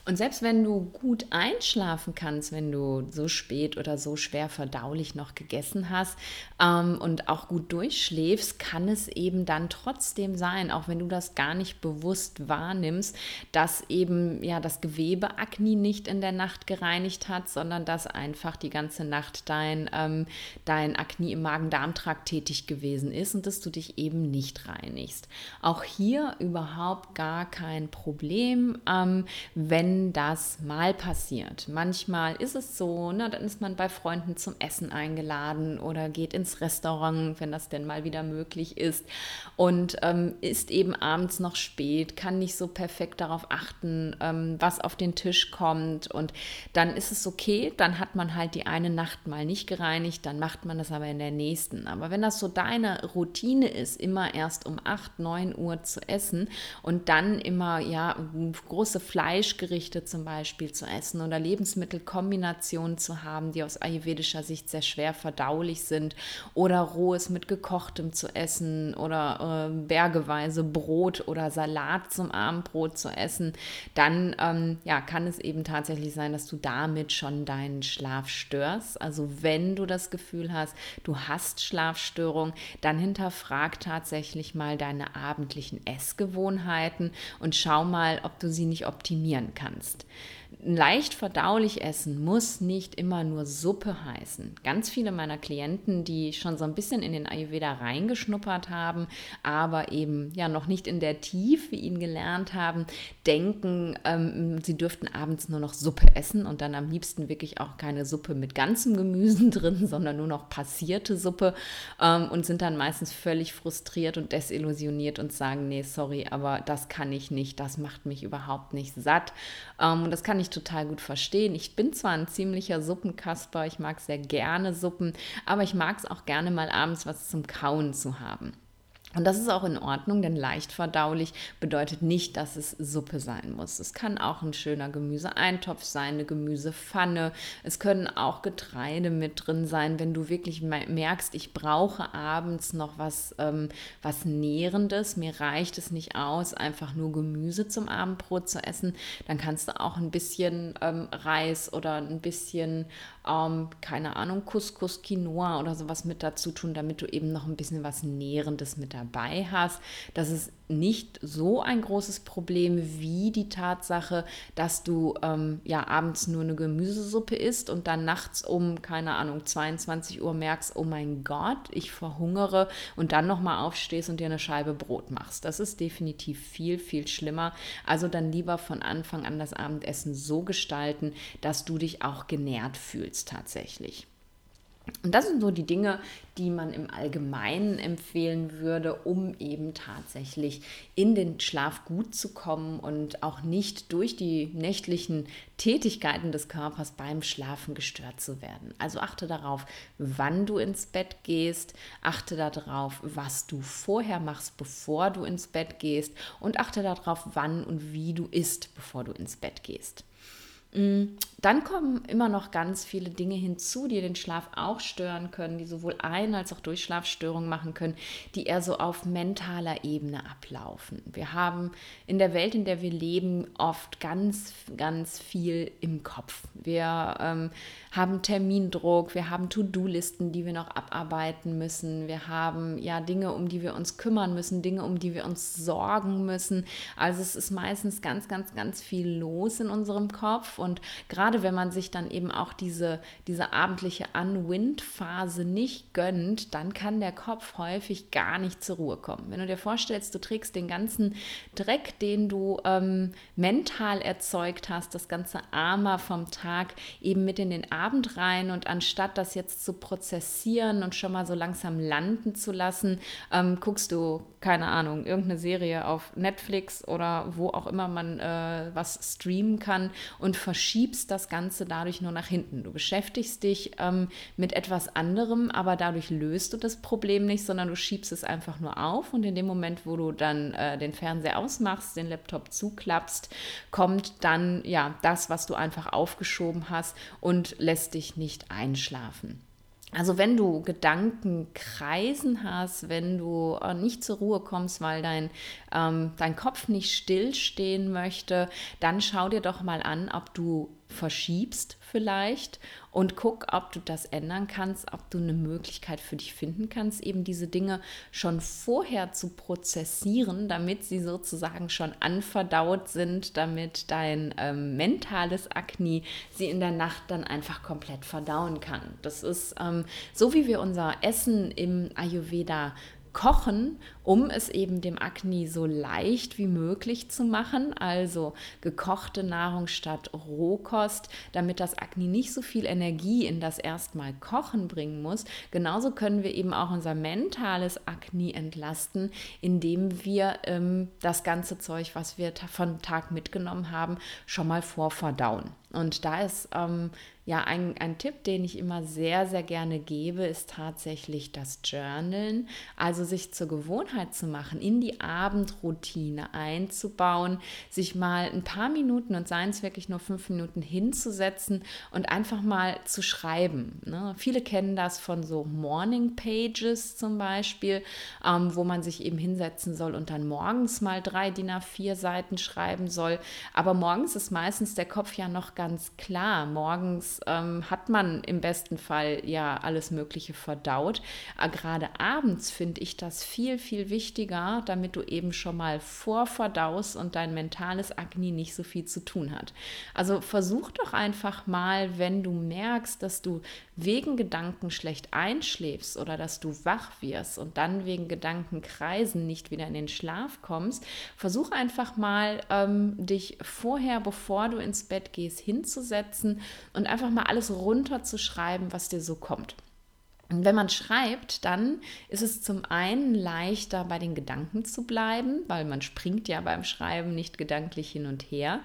Und selbst wenn du gut einschlafen kannst, wenn du so spät oder so schwer verdaulich noch gegessen hast ähm, und auch gut durchschläfst, kann es eben dann trotzdem sein, auch wenn du das gar nicht bewusst wahrnimmst, dass eben ja das Gewebe Akne nicht in der Nacht gereinigt hat, sondern dass einfach die ganze Nacht dein, ähm, dein Akne im Magen-Darm-Trakt tätig gewesen ist und dass du dich eben nicht reinigst. Auch hier überhaupt gar kein Problem, ähm, wenn wenn das mal passiert. Manchmal ist es so, ne, dann ist man bei Freunden zum Essen eingeladen oder geht ins Restaurant, wenn das denn mal wieder möglich ist und ähm, ist eben abends noch spät, kann nicht so perfekt darauf achten, ähm, was auf den Tisch kommt und dann ist es okay, dann hat man halt die eine Nacht mal nicht gereinigt, dann macht man das aber in der nächsten. Aber wenn das so deine Routine ist, immer erst um 8, 9 Uhr zu essen und dann immer ja große Fleischgerichte Gerichte zum Beispiel zu essen oder Lebensmittelkombinationen zu haben, die aus ayurvedischer Sicht sehr schwer verdaulich sind oder rohes mit gekochtem zu essen oder äh, bergeweise Brot oder Salat zum Abendbrot zu essen, dann ähm, ja, kann es eben tatsächlich sein, dass du damit schon deinen Schlaf störst. Also wenn du das Gefühl hast, du hast Schlafstörung, dann hinterfrag tatsächlich mal deine abendlichen Essgewohnheiten und schau mal, ob du sie nicht optimieren kannst kannst. Leicht verdaulich essen muss nicht immer nur Suppe heißen. Ganz viele meiner Klienten, die schon so ein bisschen in den Ayurveda reingeschnuppert haben, aber eben ja noch nicht in der Tiefe ihn gelernt haben, denken, ähm, sie dürften abends nur noch Suppe essen und dann am liebsten wirklich auch keine Suppe mit ganzem Gemüse drin, sondern nur noch passierte Suppe ähm, und sind dann meistens völlig frustriert und desillusioniert und sagen, nee, sorry, aber das kann ich nicht, das macht mich überhaupt nicht satt. Ähm, und das kann ich total gut verstehen. Ich bin zwar ein ziemlicher Suppenkasper, ich mag sehr gerne Suppen, aber ich mag es auch gerne mal abends was zum Kauen zu haben. Und das ist auch in Ordnung, denn leicht verdaulich bedeutet nicht, dass es Suppe sein muss. Es kann auch ein schöner Gemüseeintopf sein, eine Gemüsepfanne. Es können auch Getreide mit drin sein. Wenn du wirklich merkst, ich brauche abends noch was, ähm, was Nährendes, mir reicht es nicht aus, einfach nur Gemüse zum Abendbrot zu essen, dann kannst du auch ein bisschen ähm, Reis oder ein bisschen, ähm, keine Ahnung, Couscous, Quinoa oder sowas mit dazu tun, damit du eben noch ein bisschen was Nährendes mit dabei hast. Das ist nicht so ein großes Problem wie die Tatsache, dass du ähm, ja abends nur eine Gemüsesuppe isst und dann nachts um, keine Ahnung, 22 Uhr merkst, oh mein Gott, ich verhungere und dann nochmal aufstehst und dir eine Scheibe Brot machst. Das ist definitiv viel, viel schlimmer. Also dann lieber von Anfang an das Abendessen so gestalten, dass du dich auch genährt fühlst tatsächlich. Und das sind so die Dinge, die man im Allgemeinen empfehlen würde, um eben tatsächlich in den Schlaf gut zu kommen und auch nicht durch die nächtlichen Tätigkeiten des Körpers beim Schlafen gestört zu werden. Also achte darauf, wann du ins Bett gehst, achte darauf, was du vorher machst, bevor du ins Bett gehst und achte darauf, wann und wie du isst, bevor du ins Bett gehst. Mm, dann kommen immer noch ganz viele Dinge hinzu, die den Schlaf auch stören können, die sowohl Ein- als auch Durchschlafstörungen machen können, die eher so auf mentaler Ebene ablaufen. Wir haben in der Welt, in der wir leben, oft ganz, ganz viel im Kopf. Wir ähm, haben Termindruck, wir haben To-Do-Listen, die wir noch abarbeiten müssen, wir haben ja Dinge, um die wir uns kümmern müssen, Dinge, um die wir uns sorgen müssen. Also es ist meistens ganz, ganz, ganz viel los in unserem Kopf und gerade wenn man sich dann eben auch diese, diese abendliche Unwind-Phase nicht gönnt, dann kann der Kopf häufig gar nicht zur Ruhe kommen. Wenn du dir vorstellst, du trägst den ganzen Dreck, den du ähm, mental erzeugt hast, das ganze Armer vom Tag eben mit in den Abend rein und anstatt das jetzt zu prozessieren und schon mal so langsam landen zu lassen, ähm, guckst du, keine Ahnung, irgendeine Serie auf Netflix oder wo auch immer man äh, was streamen kann und verschiebst das Ganze dadurch nur nach hinten. Du beschäftigst dich ähm, mit etwas anderem, aber dadurch löst du das Problem nicht, sondern du schiebst es einfach nur auf und in dem Moment, wo du dann äh, den Fernseher ausmachst, den Laptop zuklappst, kommt dann ja das, was du einfach aufgeschoben hast und lässt lässt dich nicht einschlafen. Also wenn du Gedankenkreisen hast, wenn du äh, nicht zur Ruhe kommst, weil dein, ähm, dein Kopf nicht stillstehen möchte, dann schau dir doch mal an, ob du verschiebst vielleicht und guck, ob du das ändern kannst, ob du eine Möglichkeit für dich finden kannst, eben diese Dinge schon vorher zu prozessieren, damit sie sozusagen schon anverdaut sind, damit dein ähm, mentales Akne sie in der Nacht dann einfach komplett verdauen kann. Das ist ähm, so, wie wir unser Essen im Ayurveda kochen, um es eben dem Akne so leicht wie möglich zu machen. Also gekochte Nahrung statt Rohkost, damit das Akne nicht so viel Energie in das erstmal Kochen bringen muss. Genauso können wir eben auch unser mentales Akne entlasten, indem wir ähm, das ganze Zeug, was wir von Tag mitgenommen haben, schon mal vorverdauen. Und da ist ähm, ja ein, ein Tipp, den ich immer sehr, sehr gerne gebe, ist tatsächlich das Journalen. Also sich zur Gewohnheit zu machen, in die Abendroutine einzubauen, sich mal ein paar Minuten und seien es wirklich nur fünf Minuten hinzusetzen und einfach mal zu schreiben. Ne? Viele kennen das von so Morning Pages zum Beispiel, ähm, wo man sich eben hinsetzen soll und dann morgens mal drei DIN A4 Seiten schreiben soll. Aber morgens ist meistens der Kopf ja noch ganz klar. Morgens ähm, hat man im besten Fall ja alles Mögliche verdaut. Aber äh, gerade abends finde ich das viel, viel wichtiger, damit du eben schon mal vorverdaust und dein mentales Agni nicht so viel zu tun hat. Also versuch doch einfach mal, wenn du merkst, dass du wegen Gedanken schlecht einschläfst oder dass du wach wirst und dann wegen Gedankenkreisen nicht wieder in den Schlaf kommst, versuch einfach mal, ähm, dich vorher, bevor du ins Bett gehst, hinzusetzen und einfach mal alles runterzuschreiben, was dir so kommt. Und wenn man schreibt, dann ist es zum einen leichter, bei den Gedanken zu bleiben, weil man springt ja beim Schreiben nicht gedanklich hin und her.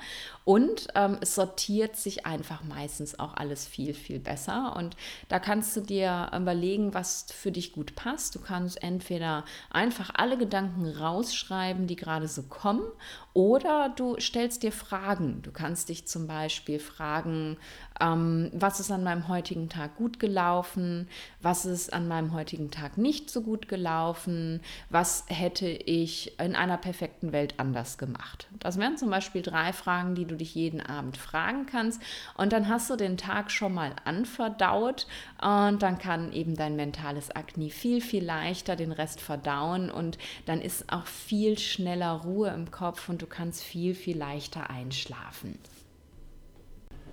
Und ähm, es sortiert sich einfach meistens auch alles viel, viel besser. Und da kannst du dir überlegen, was für dich gut passt. Du kannst entweder einfach alle Gedanken rausschreiben, die gerade so kommen, oder du stellst dir Fragen. Du kannst dich zum Beispiel fragen, ähm, was ist an meinem heutigen Tag gut gelaufen, was ist an meinem heutigen Tag nicht so gut gelaufen, was hätte ich in einer perfekten Welt anders gemacht. Das wären zum Beispiel drei Fragen, die du dich jeden Abend fragen kannst und dann hast du den Tag schon mal anverdaut und dann kann eben dein mentales Akne viel, viel leichter den Rest verdauen und dann ist auch viel schneller Ruhe im Kopf und du kannst viel, viel leichter einschlafen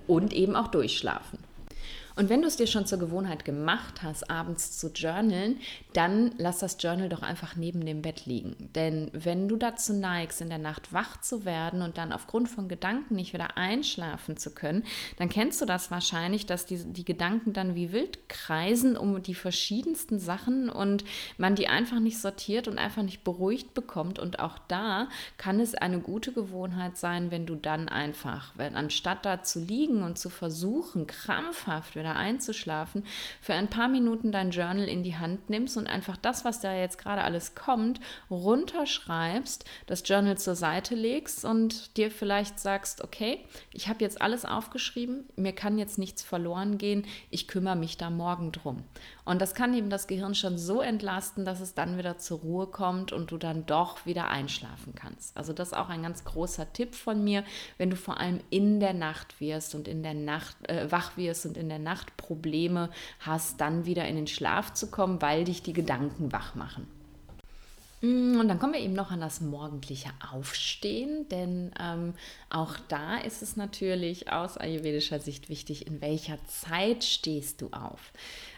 und eben auch durchschlafen. Und wenn du es dir schon zur Gewohnheit gemacht hast, abends zu journalen, dann lass das Journal doch einfach neben dem Bett liegen. Denn wenn du dazu neigst, in der Nacht wach zu werden und dann aufgrund von Gedanken nicht wieder einschlafen zu können, dann kennst du das wahrscheinlich, dass die, die Gedanken dann wie wild kreisen um die verschiedensten Sachen und man die einfach nicht sortiert und einfach nicht beruhigt bekommt. Und auch da kann es eine gute Gewohnheit sein, wenn du dann einfach, wenn anstatt da zu liegen und zu versuchen, krampfhaft wieder einzuschlafen, für ein paar Minuten dein Journal in die Hand nimmst und einfach das, was da jetzt gerade alles kommt, runterschreibst, das Journal zur Seite legst und dir vielleicht sagst, okay, ich habe jetzt alles aufgeschrieben, mir kann jetzt nichts verloren gehen, ich kümmere mich da morgen drum. Und das kann eben das Gehirn schon so entlasten, dass es dann wieder zur Ruhe kommt und du dann doch wieder einschlafen kannst. Also das ist auch ein ganz großer Tipp von mir, wenn du vor allem in der Nacht wirst und in der Nacht äh, wach wirst und in der Nacht Probleme hast, dann wieder in den Schlaf zu kommen, weil dich die Gedanken wach machen. Mm, und dann kommen wir eben noch an das morgendliche Aufstehen, denn ähm, auch da ist es natürlich aus ayurvedischer Sicht wichtig, in welcher Zeit stehst du auf.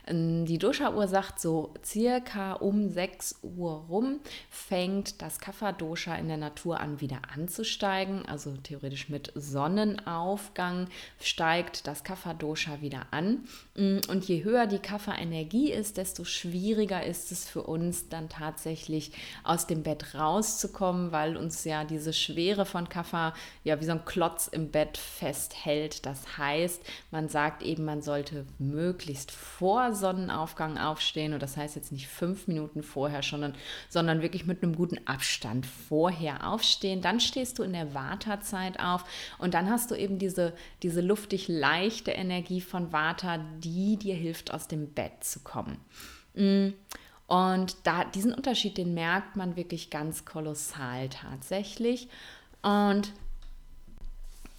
Ähm, die Dosha-Uhr sagt so, circa um 6 Uhr rum fängt das Kapha-Dosha in der Natur an wieder anzusteigen. Also theoretisch mit Sonnenaufgang steigt das Kapha-Dosha wieder an. Mm, und je höher die Kapha-Energie ist, desto schwieriger ist es für uns dann tatsächlich aus dem Bett rauszukommen, weil uns ja diese Schwere von Kapha ja wie so ein Klotz im Bett festhält. Das heißt, man sagt eben, man sollte möglichst vor Sonnenaufgang aufstehen. Und das heißt jetzt nicht fünf Minuten vorher, sondern, sondern wirklich mit einem guten Abstand vorher aufstehen. Dann stehst du in der Vata-Zeit auf und dann hast du eben diese, diese luftig leichte Energie von Vata, die dir hilft, aus dem Bett zu kommen. Mm. Und da, diesen Unterschied, den merkt man wirklich ganz kolossal tatsächlich. Und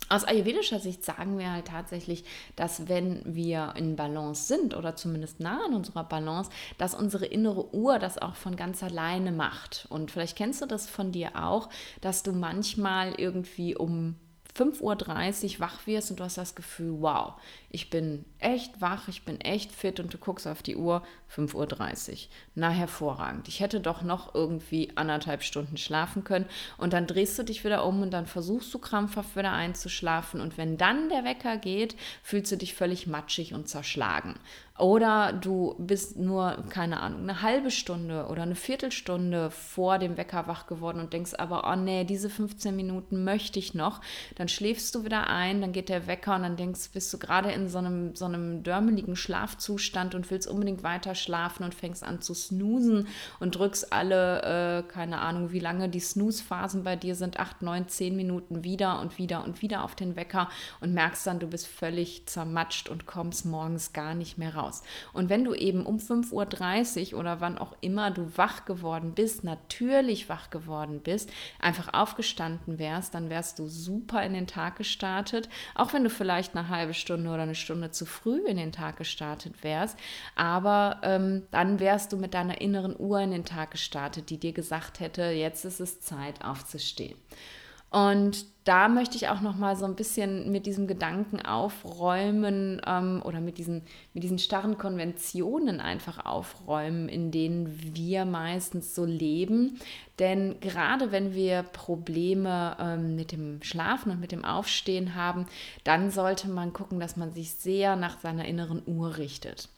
aus ayurvedischer Sicht sagen wir halt tatsächlich, dass wenn wir in Balance sind oder zumindest nah an unserer Balance, dass unsere innere Uhr das auch von ganz alleine macht. Und vielleicht kennst du das von dir auch, dass du manchmal irgendwie um 5.30 Uhr wach wirst und du hast das Gefühl, wow, ich bin echt wach, ich bin echt fit und du guckst auf die Uhr, 5.30 Uhr. Na, hervorragend. Ich hätte doch noch irgendwie anderthalb Stunden schlafen können. Und dann drehst du dich wieder um und dann versuchst du krampfhaft wieder einzuschlafen. Und wenn dann der Wecker geht, fühlst du dich völlig matschig und zerschlagen. Oder du bist nur, keine Ahnung, eine halbe Stunde oder eine Viertelstunde vor dem Wecker wach geworden und denkst aber, oh nee, diese 15 Minuten möchte ich noch. Dann schläfst du wieder ein, dann geht der Wecker und dann denkst, bist du gerade in so einem, so einem dörmeligen Schlafzustand und willst unbedingt weiter schlafen und fängst an zu snoosen und drückst alle, äh, keine Ahnung, wie lange die Snooze-Phasen bei dir sind, acht, neun, zehn Minuten wieder und wieder und wieder auf den Wecker und merkst dann, du bist völlig zermatscht und kommst morgens gar nicht mehr raus. Und wenn du eben um 5.30 Uhr oder wann auch immer du wach geworden bist, natürlich wach geworden bist, einfach aufgestanden wärst, dann wärst du super in den Tag gestartet, auch wenn du vielleicht eine halbe Stunde oder eine Stunde zu früh in den Tag gestartet wärst. Aber ähm, dann wärst du mit deiner inneren Uhr in den Tag gestartet, die dir gesagt hätte, jetzt ist es Zeit aufzustehen. Und da möchte ich auch noch mal so ein bisschen mit diesem Gedanken aufräumen ähm, oder mit diesen, mit diesen starren Konventionen einfach aufräumen, in denen wir meistens so leben. Denn gerade wenn wir Probleme ähm, mit dem Schlafen und mit dem Aufstehen haben, dann sollte man gucken, dass man sich sehr nach seiner inneren Uhr richtet.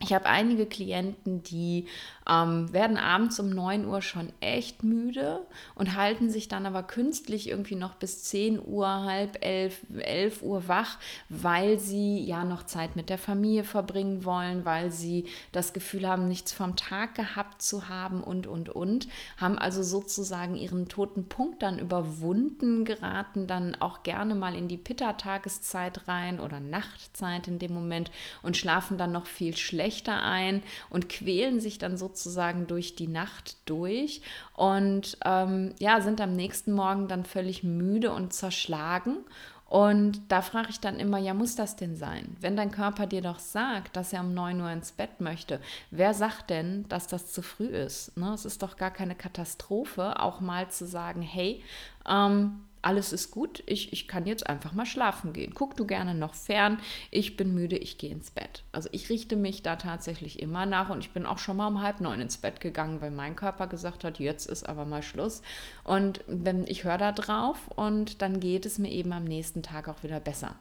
Ich habe einige Klienten, die ähm, werden abends um 9 Uhr schon echt müde und halten sich dann aber künstlich irgendwie noch bis 10 Uhr, halb 11, 11 Uhr wach, weil sie ja noch Zeit mit der Familie verbringen wollen, weil sie das Gefühl haben, nichts vom Tag gehabt zu haben und, und, und. Haben also sozusagen ihren toten Punkt dann überwunden, geraten dann auch gerne mal in die Pitta-Tageszeit rein oder Nachtzeit in dem Moment und schlafen dann noch viel schlechter schlechter ein und quälen sich dann sozusagen durch die Nacht durch und ähm, ja, sind am nächsten Morgen dann völlig müde und zerschlagen. Und da frage ich dann immer, ja, muss das denn sein? Wenn dein Körper dir doch sagt, dass er um 9 Uhr ins Bett möchte, wer sagt denn, dass das zu früh ist? Ne? Es ist doch gar keine Katastrophe, auch mal zu sagen, hey, ähm, alles ist gut, ich, ich kann jetzt einfach mal schlafen gehen. Guck du gerne noch fern, ich bin müde, ich gehe ins Bett. Also ich richte mich da tatsächlich immer nach und ich bin auch schon mal um halb neun ins Bett gegangen, weil mein Körper gesagt hat, jetzt ist aber mal Schluss. Und wenn ich höre da drauf und dann geht es mir eben am nächsten Tag auch wieder besser.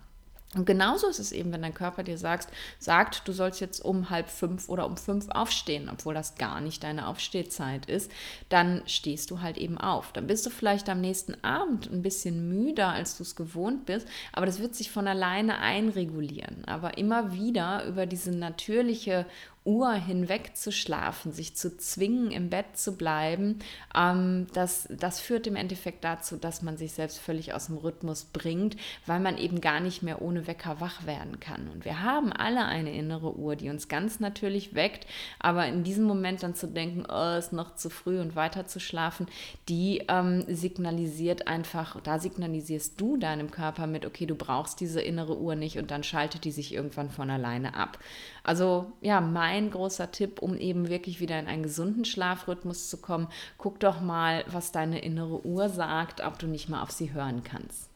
Und genauso ist es eben, wenn dein Körper dir sagt, sagt, du sollst jetzt um halb fünf oder um fünf aufstehen, obwohl das gar nicht deine Aufstehzeit ist, dann stehst du halt eben auf. Dann bist du vielleicht am nächsten Abend ein bisschen müder, als du es gewohnt bist, aber das wird sich von alleine einregulieren. Aber immer wieder über diese natürliche Uhr hinweg zu schlafen, sich zu zwingen, im Bett zu bleiben, ähm, das, das führt im Endeffekt dazu, dass man sich selbst völlig aus dem Rhythmus bringt, weil man eben gar nicht mehr ohne Wecker wach werden kann. Und wir haben alle eine innere Uhr, die uns ganz natürlich weckt, aber in diesem Moment dann zu denken, oh, ist noch zu früh und weiter zu schlafen, die ähm, signalisiert einfach, da signalisierst du deinem Körper mit, okay, du brauchst diese innere Uhr nicht und dann schaltet die sich irgendwann von alleine ab. Also ja, mein großer Tipp, um eben wirklich wieder in einen gesunden Schlafrhythmus zu kommen, guck doch mal, was deine innere Uhr sagt, ob du nicht mal auf sie hören kannst.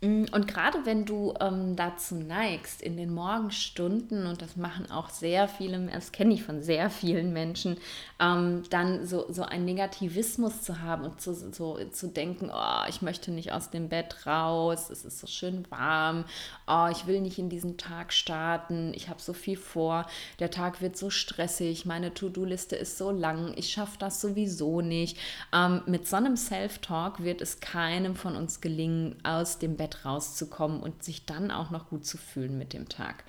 Mm, und gerade wenn du ähm, dazu neigst, in den Morgenstunden, und das machen auch sehr viele, das kenne ich von sehr vielen Menschen, ähm, dann so, so einen Negativismus zu haben und zu, so, zu denken, oh, ich möchte nicht aus dem Bett raus, es ist so schön warm, oh, ich will nicht in diesen Tag starten, ich habe so viel vor, der Tag wird so stressig, meine To-Do-Liste ist so lang, ich schaffe das sowieso nicht. Ähm, mit so einem Self-Talk wird es keinem von uns gelingen, aus dem Bett Bett rauszukommen und sich dann auch noch gut zu fühlen mit dem Tag.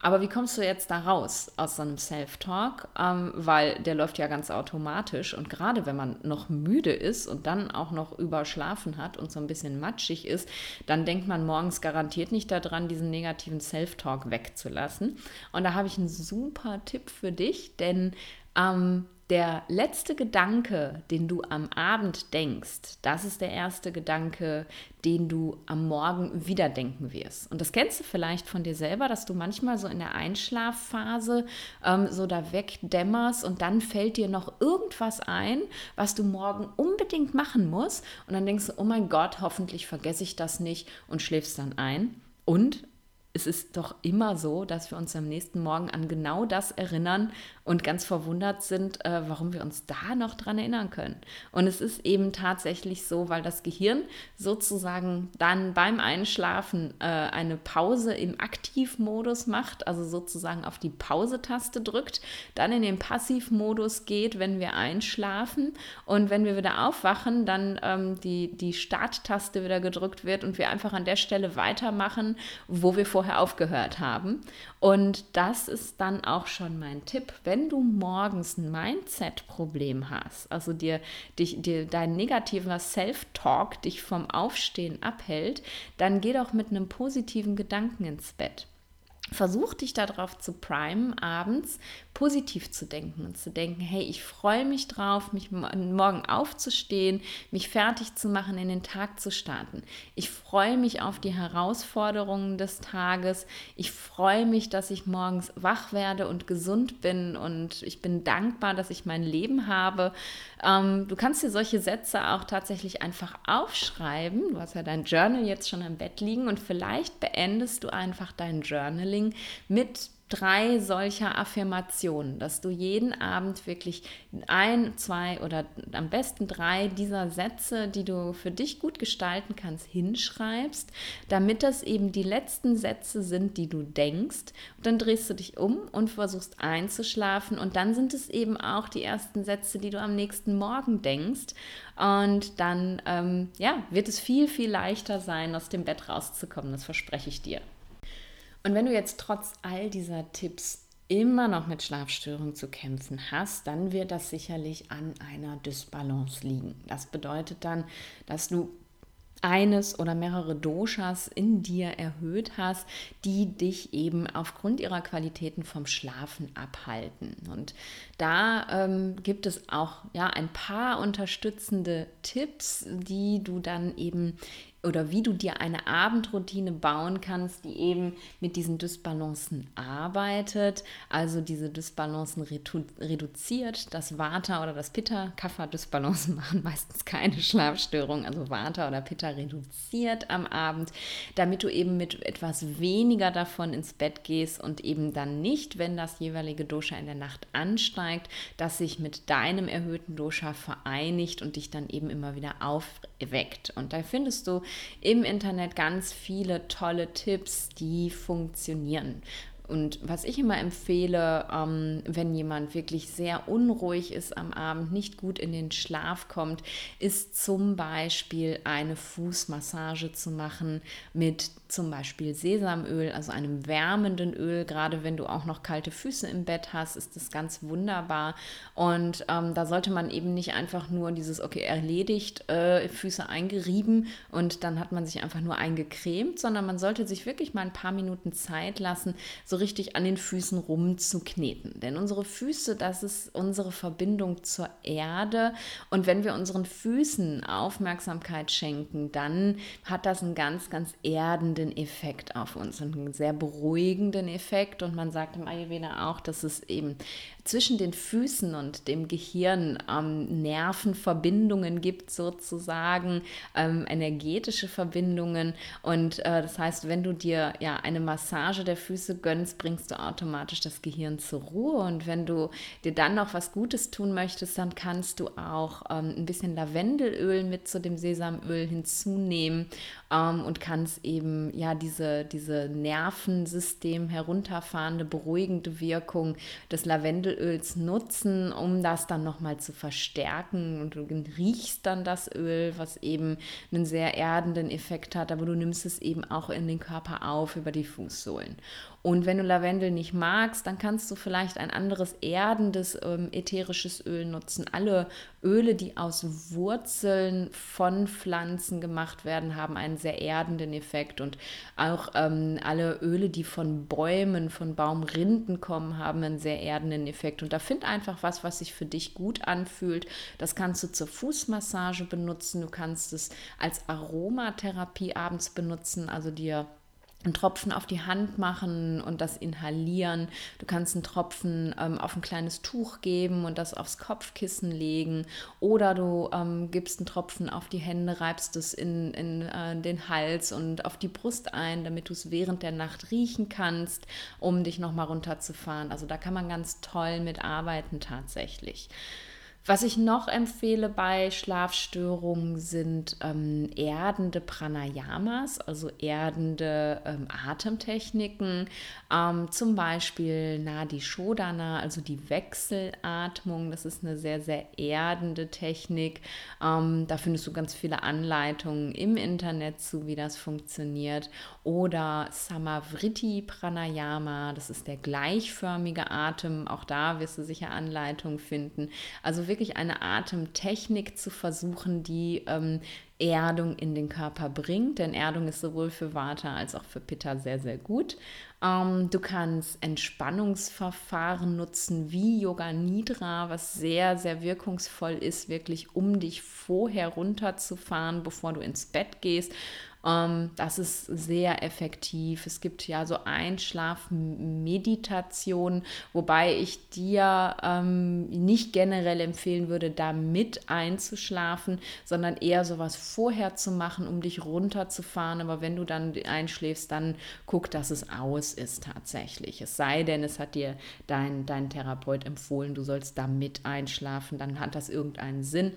Aber wie kommst du jetzt da raus aus so einem Self-Talk? Ähm, weil der läuft ja ganz automatisch und gerade wenn man noch müde ist und dann auch noch überschlafen hat und so ein bisschen matschig ist, dann denkt man morgens garantiert nicht daran, diesen negativen Self-Talk wegzulassen. Und da habe ich einen super Tipp für dich, denn ähm, der letzte Gedanke, den du am Abend denkst, das ist der erste Gedanke, den du am Morgen wieder denken wirst. Und das kennst du vielleicht von dir selber, dass du manchmal so in der Einschlafphase ähm, so da wegdämmerst und dann fällt dir noch irgendwas ein, was du morgen unbedingt machen musst. Und dann denkst du, oh mein Gott, hoffentlich vergesse ich das nicht und schläfst dann ein. Und es ist doch immer so, dass wir uns am nächsten Morgen an genau das erinnern und ganz verwundert sind, äh, warum wir uns da noch dran erinnern können. Und es ist eben tatsächlich so, weil das Gehirn sozusagen dann beim Einschlafen äh, eine Pause im Aktivmodus macht, also sozusagen auf die Pause-Taste drückt, dann in den Passivmodus geht, wenn wir einschlafen und wenn wir wieder aufwachen, dann ähm, die, die Starttaste wieder gedrückt wird und wir einfach an der Stelle weitermachen, wo wir vorher vorher aufgehört haben. Und das ist dann auch schon mein Tipp. Wenn du morgens ein Mindset-Problem hast, also dir, dich, dir dein negativer Self-Talk dich vom Aufstehen abhält, dann geh doch mit einem positiven Gedanken ins Bett. Versuch dich darauf zu primen, abends positiv zu denken und zu denken, hey, ich freue mich drauf, mich morgen aufzustehen, mich fertig zu machen, in den Tag zu starten. Ich freue mich auf die Herausforderungen des Tages. Ich freue mich, dass ich morgens wach werde und gesund bin und ich bin dankbar, dass ich mein Leben habe. Ähm, du kannst dir solche Sätze auch tatsächlich einfach aufschreiben. Du hast ja dein Journal jetzt schon im Bett liegen und vielleicht beendest du einfach dein Journaling mit drei solcher Affirmationen, dass du jeden Abend wirklich ein, zwei oder am besten drei dieser Sätze, die du für dich gut gestalten kannst, hinschreibst, damit das eben die letzten Sätze sind, die du denkst. Und dann drehst du dich um und versuchst einzuschlafen und dann sind es eben auch die ersten Sätze, die du am nächsten Morgen denkst. Und dann ähm, ja, wird es viel, viel leichter sein, aus dem Bett rauszukommen. Das verspreche ich dir. Und wenn du jetzt trotz all dieser Tipps immer noch mit Schlafstörungen zu kämpfen hast, dann wird das sicherlich an einer Dysbalance liegen. Das bedeutet dann, dass du eines oder mehrere Doshas in dir erhöht hast, die dich eben aufgrund ihrer Qualitäten vom Schlafen abhalten. Und da ähm, gibt es auch ja ein paar unterstützende Tipps, die du dann eben oder wie du dir eine Abendroutine bauen kannst, die eben mit diesen Dysbalancen arbeitet, also diese Dysbalancen redu reduziert. Das Vata oder das Pitta, Kapha-Dysbalancen machen meistens keine Schlafstörung, also Vata oder Pitta reduziert am Abend, damit du eben mit etwas weniger davon ins Bett gehst und eben dann nicht, wenn das jeweilige Dosha in der Nacht ansteigt, dass sich mit deinem erhöhten Dosha vereinigt und dich dann eben immer wieder aufweckt. Und da findest du im Internet ganz viele tolle Tipps, die funktionieren. Und was ich immer empfehle, ähm, wenn jemand wirklich sehr unruhig ist am Abend, nicht gut in den Schlaf kommt, ist zum Beispiel eine Fußmassage zu machen mit zum Beispiel Sesamöl, also einem wärmenden Öl. Gerade wenn du auch noch kalte Füße im Bett hast, ist das ganz wunderbar. Und ähm, da sollte man eben nicht einfach nur dieses, okay, erledigt, äh, Füße eingerieben und dann hat man sich einfach nur eingecremt, sondern man sollte sich wirklich mal ein paar Minuten Zeit lassen, so richtig an den Füßen rumzukneten. Denn unsere Füße, das ist unsere Verbindung zur Erde. Und wenn wir unseren Füßen Aufmerksamkeit schenken, dann hat das einen ganz, ganz erdenden Effekt auf uns, einen sehr beruhigenden Effekt. Und man sagt im Ayurveda auch, dass es eben zwischen den Füßen und dem Gehirn ähm, Nervenverbindungen gibt, sozusagen ähm, energetische Verbindungen. Und äh, das heißt, wenn du dir ja eine Massage der Füße gönnst, bringst du automatisch das Gehirn zur Ruhe. Und wenn du dir dann noch was Gutes tun möchtest, dann kannst du auch ähm, ein bisschen Lavendelöl mit zu dem Sesamöl hinzunehmen ähm, und kannst eben ja diese, diese Nervensystem herunterfahrende, beruhigende Wirkung des Lavendelöls Öls nutzen, um das dann nochmal zu verstärken. Und du riechst dann das Öl, was eben einen sehr erdenden Effekt hat, aber du nimmst es eben auch in den Körper auf über die Fußsohlen. Und wenn du Lavendel nicht magst, dann kannst du vielleicht ein anderes erdendes ähm, ätherisches Öl nutzen. Alle Öle, die aus Wurzeln von Pflanzen gemacht werden, haben einen sehr erdenden Effekt. Und auch ähm, alle Öle, die von Bäumen, von Baumrinden kommen, haben einen sehr erdenden Effekt. Und da find einfach was, was sich für dich gut anfühlt. Das kannst du zur Fußmassage benutzen. Du kannst es als Aromatherapie abends benutzen, also dir einen Tropfen auf die Hand machen und das inhalieren. Du kannst einen Tropfen ähm, auf ein kleines Tuch geben und das aufs Kopfkissen legen. Oder du ähm, gibst einen Tropfen auf die Hände, reibst es in, in äh, den Hals und auf die Brust ein, damit du es während der Nacht riechen kannst, um dich nochmal runterzufahren. Also da kann man ganz toll mit arbeiten tatsächlich. Was ich noch empfehle bei Schlafstörungen sind ähm, erdende Pranayamas, also erdende ähm, Atemtechniken, ähm, zum Beispiel Nadi Shodana, also die Wechselatmung. Das ist eine sehr, sehr erdende Technik. Ähm, da findest du ganz viele Anleitungen im Internet zu, wie das funktioniert. Oder Samavriti Pranayama, das ist der gleichförmige Atem. Auch da wirst du sicher Anleitungen finden. Also wirklich wirklich eine Atemtechnik zu versuchen, die ähm, Erdung in den Körper bringt, denn Erdung ist sowohl für Vata als auch für Pitta sehr, sehr gut. Ähm, du kannst Entspannungsverfahren nutzen wie Yoga Nidra, was sehr, sehr wirkungsvoll ist, wirklich um dich vorher runterzufahren, bevor du ins Bett gehst ähm, das ist sehr effektiv. Es gibt ja so Einschlafmeditation, wobei ich dir ähm, nicht generell empfehlen würde, da mit einzuschlafen, sondern eher sowas vorher zu machen, um dich runterzufahren. Aber wenn du dann einschläfst, dann guck, dass es aus ist tatsächlich. Es sei denn, es hat dir dein, dein Therapeut empfohlen, du sollst da mit einschlafen, dann hat das irgendeinen Sinn.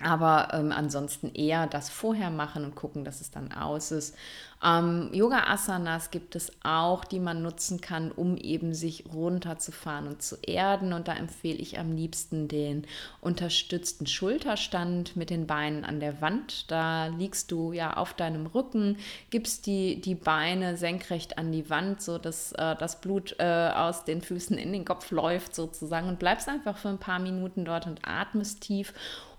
Aber ähm, ansonsten eher das vorher machen und gucken, dass es dann aus ist. Ähm, Yoga-Asanas gibt es auch, die man nutzen kann, um eben sich runterzufahren und zu erden. Und da empfehle ich am liebsten den unterstützten Schulterstand mit den Beinen an der Wand. Da liegst du ja auf deinem Rücken, gibst die, die Beine senkrecht an die Wand, sodass äh, das Blut äh, aus den Füßen in den Kopf läuft sozusagen und bleibst einfach für ein paar Minuten dort und atmest tief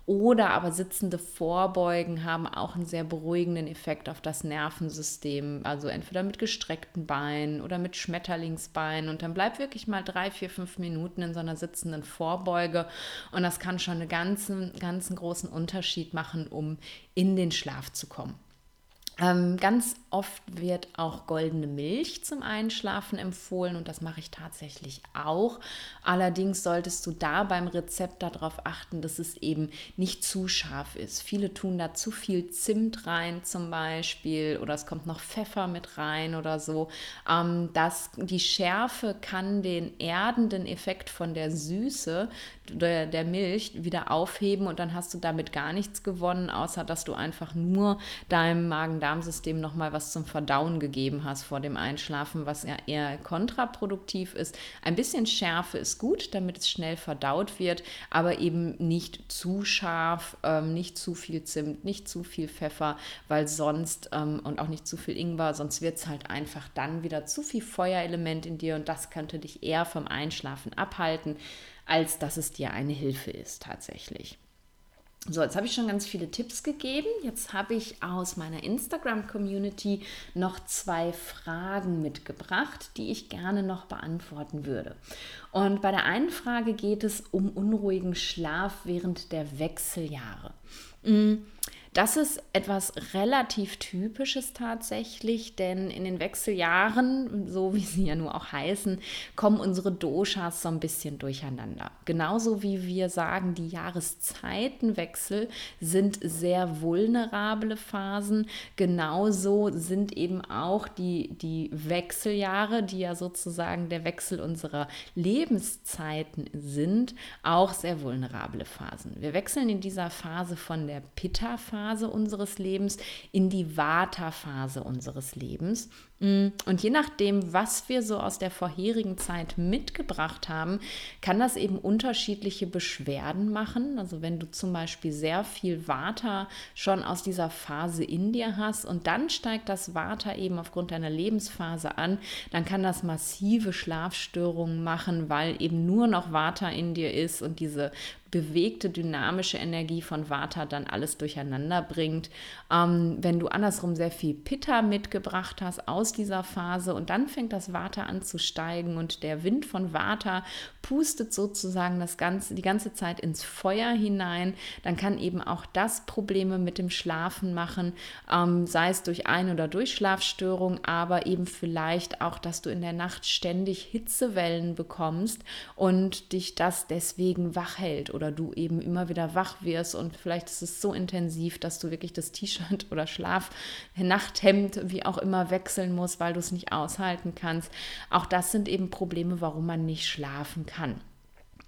oder aber sitzende Vorbeugen haben auch einen sehr beruhigenden Effekt auf das Nervensystem. Also entweder mit gestreckten Beinen oder mit Schmetterlingsbeinen. Und dann bleib wirklich mal drei, vier, fünf Minuten in so einer sitzenden Vorbeuge. Und das kann schon einen ganzen, ganzen großen Unterschied machen, um in den Schlaf zu kommen. Ähm, ganz oft wird auch goldene Milch zum Einschlafen empfohlen und das mache ich tatsächlich auch. Allerdings solltest du da beim Rezept darauf achten, dass es eben nicht zu scharf ist. Viele tun da zu viel Zimt rein zum Beispiel oder es kommt noch Pfeffer mit rein oder so. Ähm, das, die Schärfe kann den erdenden Effekt von der Süße der, der Milch wieder aufheben und dann hast du damit gar nichts gewonnen, außer dass du einfach nur deinem Magen-Darm-System nochmal was zum Verdauen gegeben hast vor dem Einschlafen, was ja eher kontraproduktiv ist. Ein bisschen Schärfe ist gut, damit es schnell verdaut wird, aber eben nicht zu scharf, ähm, nicht zu viel Zimt, nicht zu viel Pfeffer, weil sonst ähm, und auch nicht zu viel Ingwer, sonst wird es halt einfach dann wieder zu viel Feuerelement in dir und das könnte dich eher vom Einschlafen abhalten als dass es dir eine Hilfe ist tatsächlich. So, jetzt habe ich schon ganz viele Tipps gegeben. Jetzt habe ich aus meiner Instagram-Community noch zwei Fragen mitgebracht, die ich gerne noch beantworten würde. Und bei der einen Frage geht es um unruhigen Schlaf während der Wechseljahre. Mhm. Das ist etwas relativ Typisches tatsächlich, denn in den Wechseljahren, so wie sie ja nur auch heißen, kommen unsere Doshas so ein bisschen durcheinander. Genauso wie wir sagen, die Jahreszeitenwechsel sind sehr vulnerable Phasen, genauso sind eben auch die, die Wechseljahre, die ja sozusagen der Wechsel unserer Lebenszeiten sind, auch sehr vulnerable Phasen. Wir wechseln in dieser Phase von der Pitta-Phase Phase unseres Lebens in die Vata-Phase unseres Lebens. Mm, und je nachdem, was wir so aus der vorherigen Zeit mitgebracht haben, kann das eben unterschiedliche Beschwerden machen. Also wenn du zum Beispiel sehr viel Vata schon aus dieser Phase in dir hast und dann steigt das Vata eben aufgrund deiner Lebensphase an, dann kann das massive Schlafstörungen machen, weil eben nur noch Vata in dir ist und diese bewegte, dynamische Energie von Vata dann alles durcheinander bringt. Ähm, wenn du andersrum sehr viel Pitta mitgebracht hast aus dieser Phase und dann fängt das Vata an zu steigen und der Wind von Vata pustet sozusagen das ganze, die ganze Zeit ins Feuer hinein, dann kann eben auch das Probleme mit dem Schlafen machen, ähm, sei es durch Ein- oder Durchschlafstörung, aber eben vielleicht auch, dass du in der Nacht ständig Hitzewellen bekommst und dich das deswegen wach hält oder du eben immer wieder wach wirst und vielleicht ist es so intensiv, dass du wirklich das T-Shirt oder Schlaf, Nachthemd, wie auch immer wechseln musst, weil du es nicht aushalten kannst. Auch das sind eben Probleme, warum man nicht schlafen kann.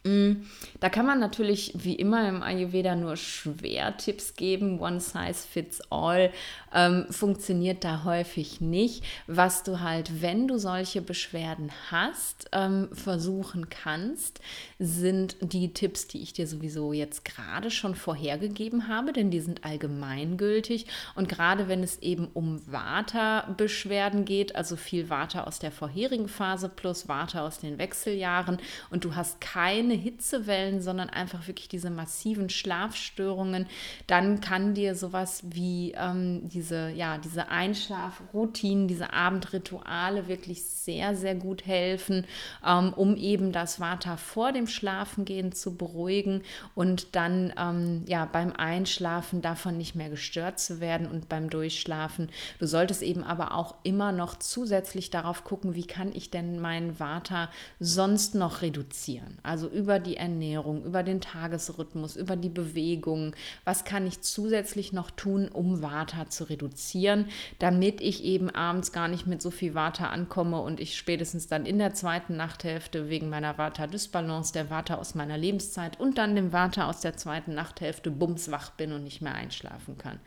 Mm, da kann man natürlich wie immer im Ayurveda nur schwer Tipps geben. One size fits all ähm, funktioniert da häufig nicht. Was du halt, wenn du solche Beschwerden hast, ähm, versuchen kannst, sind die Tipps, die ich dir sowieso jetzt gerade schon vorhergegeben habe, denn die sind allgemeingültig. Und gerade wenn es eben um Vata-Beschwerden geht, also viel Vata aus der vorherigen Phase plus Vata aus den Wechseljahren und du hast keine keine Hitzewellen, sondern einfach wirklich diese massiven Schlafstörungen, dann kann dir sowas wie ähm, diese, ja, diese Einschlafroutinen, diese Abendrituale wirklich sehr, sehr gut helfen, ähm, um eben das Vata vor dem Schlafengehen zu beruhigen und dann ähm, ja beim Einschlafen davon nicht mehr gestört zu werden und beim Durchschlafen. Du solltest eben aber auch immer noch zusätzlich darauf gucken, wie kann ich denn meinen Vata sonst noch reduzieren. Also über die Ernährung, über den Tagesrhythmus, über die Bewegung. Was kann ich zusätzlich noch tun, um Vata zu reduzieren, damit ich eben abends gar nicht mit so viel Vata ankomme und ich spätestens dann in der zweiten Nachthälfte wegen meiner Vata-Dysbalance, der Vata aus meiner Lebenszeit und dann dem Vata aus der zweiten Nachthälfte bumswach bin und nicht mehr einschlafen kann.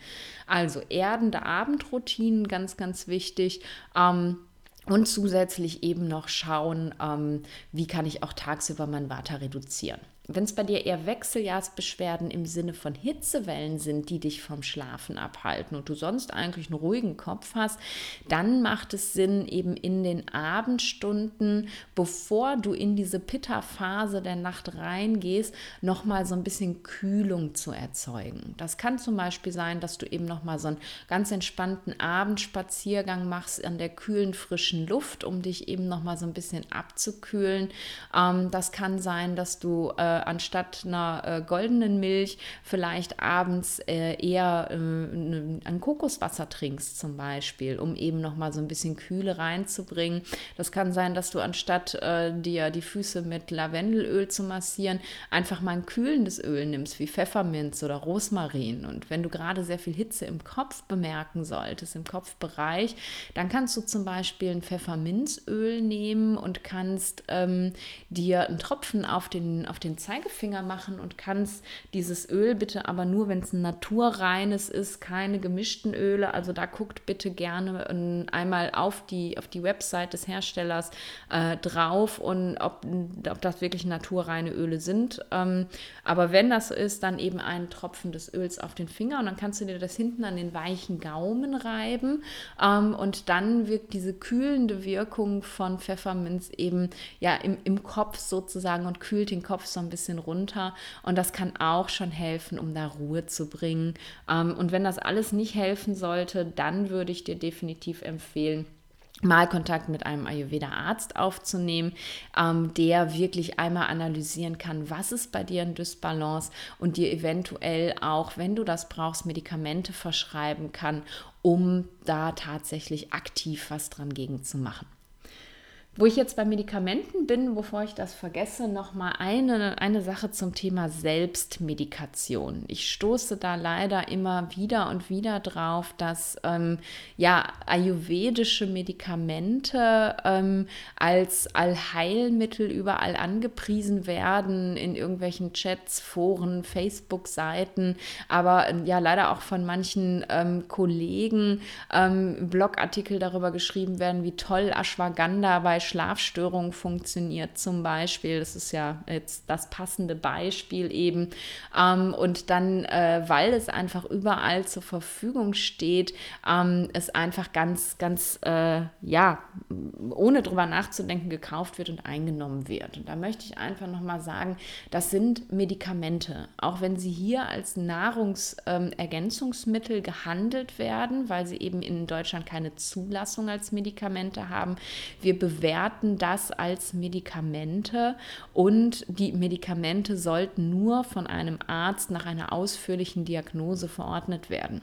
Also erdende Abendroutinen, ganz, ganz wichtig. Ähm, und zusätzlich eben noch schauen, ähm, wie kann ich auch tagsüber mein Vata reduzieren. Wenn es bei dir eher Wechseljahrsbeschwerden im Sinne von Hitzewellen sind, die dich vom Schlafen abhalten und du sonst eigentlich einen ruhigen Kopf hast, dann macht es Sinn, eben in den Abendstunden, bevor du in diese Pitta-Phase der Nacht reingehst, nochmal so ein bisschen Kühlung zu erzeugen. Das kann zum Beispiel sein, dass du eben nochmal so einen ganz entspannten Abendspaziergang machst an der kühlen, frischen Luft, um dich eben nochmal so ein bisschen abzukühlen. Ähm, das kann sein, dass du äh, anstatt einer äh, goldenen Milch vielleicht abends äh, eher äh, ein Kokoswasser trinkst zum Beispiel, um eben nochmal so ein bisschen Kühle reinzubringen. Das kann sein, dass du anstatt äh, dir die Füße mit Lavendelöl zu massieren, einfach mal ein kühlendes Öl nimmst, wie Pfefferminz oder Rosmarin. Und wenn du gerade sehr viel Hitze im Kopf bemerken solltest, im Kopfbereich, dann kannst du zum Beispiel ein Pfefferminzöl nehmen und kannst ähm, dir einen Tropfen auf den, auf den Zeigefinger machen und kannst dieses Öl bitte aber nur, wenn es ein naturreines ist, keine gemischten Öle. Also da guckt bitte gerne einmal auf die, auf die Website des Herstellers äh, drauf und ob, ob das wirklich naturreine Öle sind. Ähm, aber wenn das so ist, dann eben einen Tropfen des Öls auf den Finger und dann kannst du dir das hinten an den weichen Gaumen reiben ähm, und dann wirkt diese kühlende Wirkung von Pfefferminz eben ja im, im Kopf sozusagen und kühlt den Kopf so ein bisschen runter und das kann auch schon helfen, um da Ruhe zu bringen. Ähm, und wenn das alles nicht helfen sollte, dann würde ich dir definitiv empfehlen, mal Kontakt mit einem Ayurveda-Arzt aufzunehmen, ähm, der wirklich einmal analysieren kann, was ist bei dir in Dysbalance und dir eventuell auch, wenn du das brauchst, Medikamente verschreiben kann, um da tatsächlich aktiv was dran gegen zu machen. Wo ich jetzt bei Medikamenten bin, bevor ich das vergesse, noch mal eine, eine Sache zum Thema Selbstmedikation. Ich stoße da leider immer wieder und wieder drauf, dass ähm, ja ayurvedische Medikamente ähm, als Allheilmittel überall angepriesen werden in irgendwelchen Chats, Foren, Facebook-Seiten, aber ähm, ja leider auch von manchen ähm, Kollegen ähm, Blogartikel darüber geschrieben werden, wie toll Ashwagandha bei Schlafstörungen funktioniert zum Beispiel. Das ist ja jetzt das passende Beispiel eben. Ähm, und dann, äh, weil es einfach überall zur Verfügung steht, ähm, es einfach ganz, ganz, äh, ja, ohne drüber nachzudenken gekauft wird und eingenommen wird. Und da möchte ich einfach nochmal sagen, das sind Medikamente. Auch wenn sie hier als Nahrungsergänzungsmittel gehandelt werden, weil sie eben in Deutschland keine Zulassung als Medikamente haben. Wir bewerten bewerten das als Medikamente und die Medikamente sollten nur von einem Arzt nach einer ausführlichen Diagnose verordnet werden.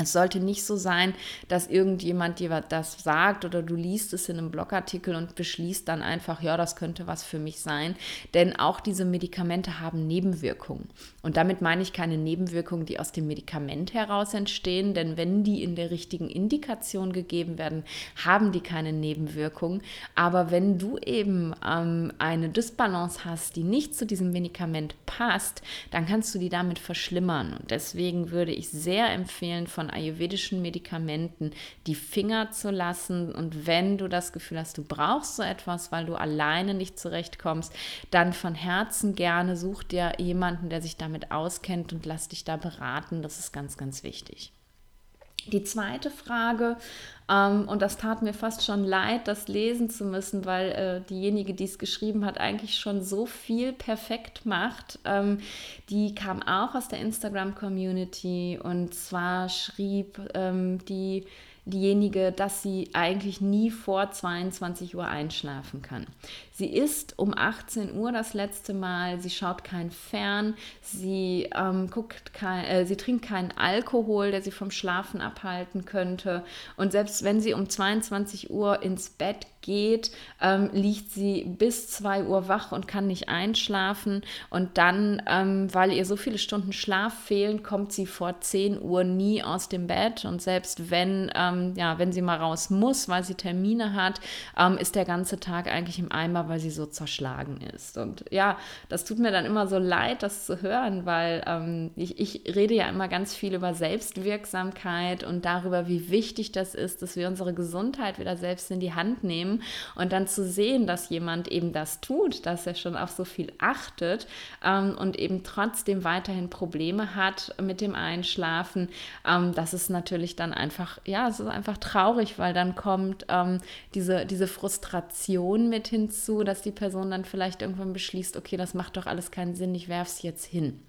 Es sollte nicht so sein, dass irgendjemand dir das sagt oder du liest es in einem Blogartikel und beschließt dann einfach, ja, das könnte was für mich sein. Denn auch diese Medikamente haben Nebenwirkungen. Und damit meine ich keine Nebenwirkungen, die aus dem Medikament heraus entstehen, denn wenn die in der richtigen Indikation gegeben werden, haben die keine Nebenwirkungen. Aber wenn du eben ähm, eine Dysbalance hast, die nicht zu diesem Medikament passt, dann kannst du die damit verschlimmern. Und deswegen würde ich sehr empfehlen, von von ayurvedischen Medikamenten die Finger zu lassen. Und wenn du das Gefühl hast, du brauchst so etwas, weil du alleine nicht zurechtkommst, dann von Herzen gerne such dir jemanden, der sich damit auskennt und lass dich da beraten. Das ist ganz, ganz wichtig. Die zweite Frage, ähm, und das tat mir fast schon leid, das lesen zu müssen, weil äh, diejenige, die es geschrieben hat, eigentlich schon so viel perfekt macht. Ähm, die kam auch aus der Instagram-Community und zwar schrieb ähm, die diejenige, dass sie eigentlich nie vor 22 Uhr einschlafen kann. Sie isst um 18 Uhr das letzte Mal, sie schaut kein Fern, sie ähm, guckt kein, äh, sie trinkt keinen Alkohol, der sie vom Schlafen abhalten könnte. Und selbst wenn sie um 22 Uhr ins Bett geht, ähm, liegt sie bis 2 Uhr wach und kann nicht einschlafen. Und dann, ähm, weil ihr so viele Stunden Schlaf fehlen, kommt sie vor 10 Uhr nie aus dem Bett. Und selbst wenn, ähm, ja, wenn sie mal raus muss, weil sie Termine hat, ähm, ist der ganze Tag eigentlich im Eimer, weil sie so zerschlagen ist. Und ja, das tut mir dann immer so leid, das zu hören, weil ähm, ich, ich rede ja immer ganz viel über Selbstwirksamkeit und darüber, wie wichtig das ist, dass wir unsere Gesundheit wieder selbst in die Hand nehmen und dann zu sehen, dass jemand eben das tut, dass er schon auf so viel achtet ähm, und eben trotzdem weiterhin Probleme hat mit dem Einschlafen, ähm, das ist natürlich dann einfach, ja, es ist einfach traurig, weil dann kommt ähm, diese, diese Frustration mit hinzu, dass die Person dann vielleicht irgendwann beschließt, okay, das macht doch alles keinen Sinn, ich werfe es jetzt hin.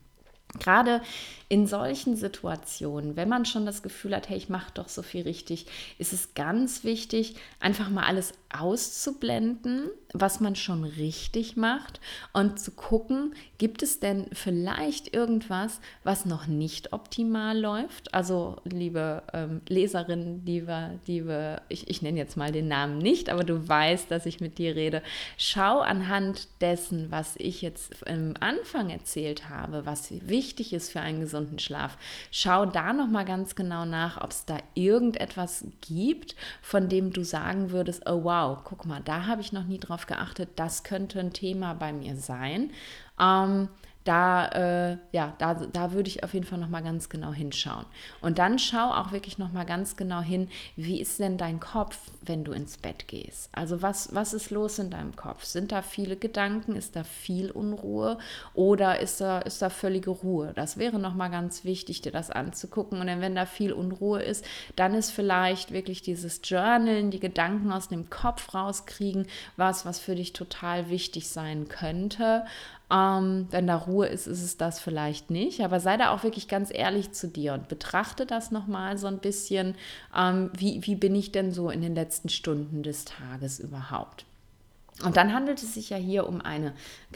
Gerade in solchen Situationen, wenn man schon das Gefühl hat, hey, ich mache doch so viel richtig, ist es ganz wichtig, einfach mal alles auszublenden, was man schon richtig macht und zu gucken, gibt es denn vielleicht irgendwas, was noch nicht optimal läuft? Also, liebe ähm, Leserin, liebe, liebe, ich, ich nenne jetzt mal den Namen nicht, aber du weißt, dass ich mit dir rede. Schau anhand dessen, was ich jetzt am Anfang erzählt habe, was wichtig ist für einen gesunden Schlaf. Schau da nochmal ganz genau nach, ob es da irgendetwas gibt, von dem du sagen würdest, oh wow, guck mal, da habe ich noch nie drauf geachtet, das könnte ein Thema bei mir sein. Ähm, da, äh, ja, da, da würde ich auf jeden Fall nochmal ganz genau hinschauen. Und dann schau auch wirklich nochmal ganz genau hin, wie ist denn dein Kopf, wenn du ins Bett gehst? Also was, was ist los in deinem Kopf? Sind da viele Gedanken? Ist da viel Unruhe? Oder ist da, ist da völlige Ruhe? Das wäre nochmal ganz wichtig, dir das anzugucken. Und wenn da viel Unruhe ist, dann ist vielleicht wirklich dieses Journalen, die Gedanken aus dem Kopf rauskriegen, was, was für dich total wichtig sein könnte. Ähm, wenn da Ruhe ist, ist es das vielleicht nicht. Aber sei da auch wirklich ganz ehrlich zu dir und betrachte das nochmal so ein bisschen. Ähm, wie, wie bin ich denn so in den letzten Stunden des Tages überhaupt? Und dann handelt es sich ja hier um eine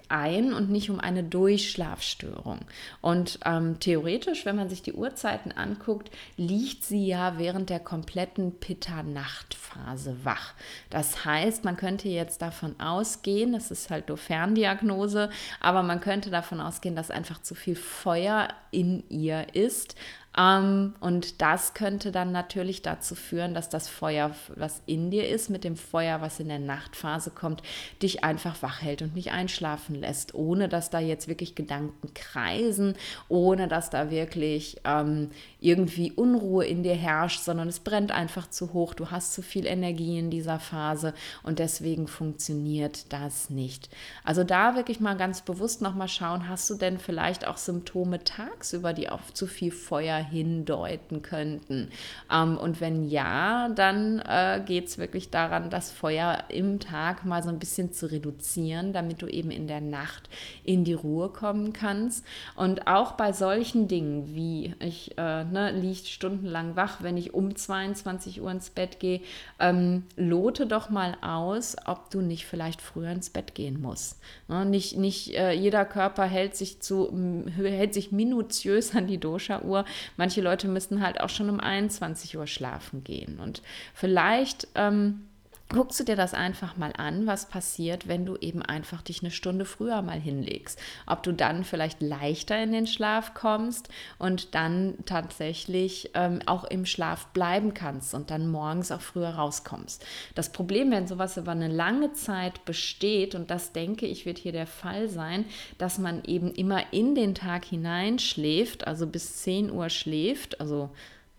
Ein- und nicht um eine Durchschlafstörung. Und ähm, theoretisch, wenn man sich die Uhrzeiten anguckt, liegt sie ja während der kompletten Pitta-Nachtphase wach. Das heißt, man könnte jetzt davon ausgehen, das ist halt nur Ferndiagnose, aber man könnte davon ausgehen, dass einfach zu viel Feuer in ihr ist, und das könnte dann natürlich dazu führen, dass das Feuer, was in dir ist, mit dem Feuer, was in der Nachtphase kommt, dich einfach wach hält und nicht einschlafen lässt, ohne dass da jetzt wirklich Gedanken kreisen, ohne dass da wirklich ähm, irgendwie Unruhe in dir herrscht, sondern es brennt einfach zu hoch. Du hast zu viel Energie in dieser Phase und deswegen funktioniert das nicht. Also da wirklich mal ganz bewusst nochmal schauen, hast du denn vielleicht auch Symptome tagsüber, die auf zu viel Feuer hindeuten könnten. Ähm, und wenn ja, dann äh, geht es wirklich daran, das Feuer im Tag mal so ein bisschen zu reduzieren, damit du eben in der Nacht in die Ruhe kommen kannst. Und auch bei solchen Dingen wie ich äh, ne, liege stundenlang wach, wenn ich um 22 Uhr ins Bett gehe, ähm, lote doch mal aus, ob du nicht vielleicht früher ins Bett gehen musst. Ne, nicht nicht äh, jeder Körper hält sich zu hält sich minutiös an die Dosha-Uhr. Manche Leute müssten halt auch schon um 21 Uhr schlafen gehen. Und vielleicht ähm, guckst du dir das einfach mal an, was passiert, wenn du eben einfach dich eine Stunde früher mal hinlegst. Ob du dann vielleicht leichter in den Schlaf kommst und dann tatsächlich ähm, auch im Schlaf bleiben kannst und dann morgens auch früher rauskommst. Das Problem, wenn sowas über eine lange Zeit besteht, und das denke ich wird hier der Fall sein, dass man eben immer in den Tag hineinschläft, also bis 10 Uhr schläft, also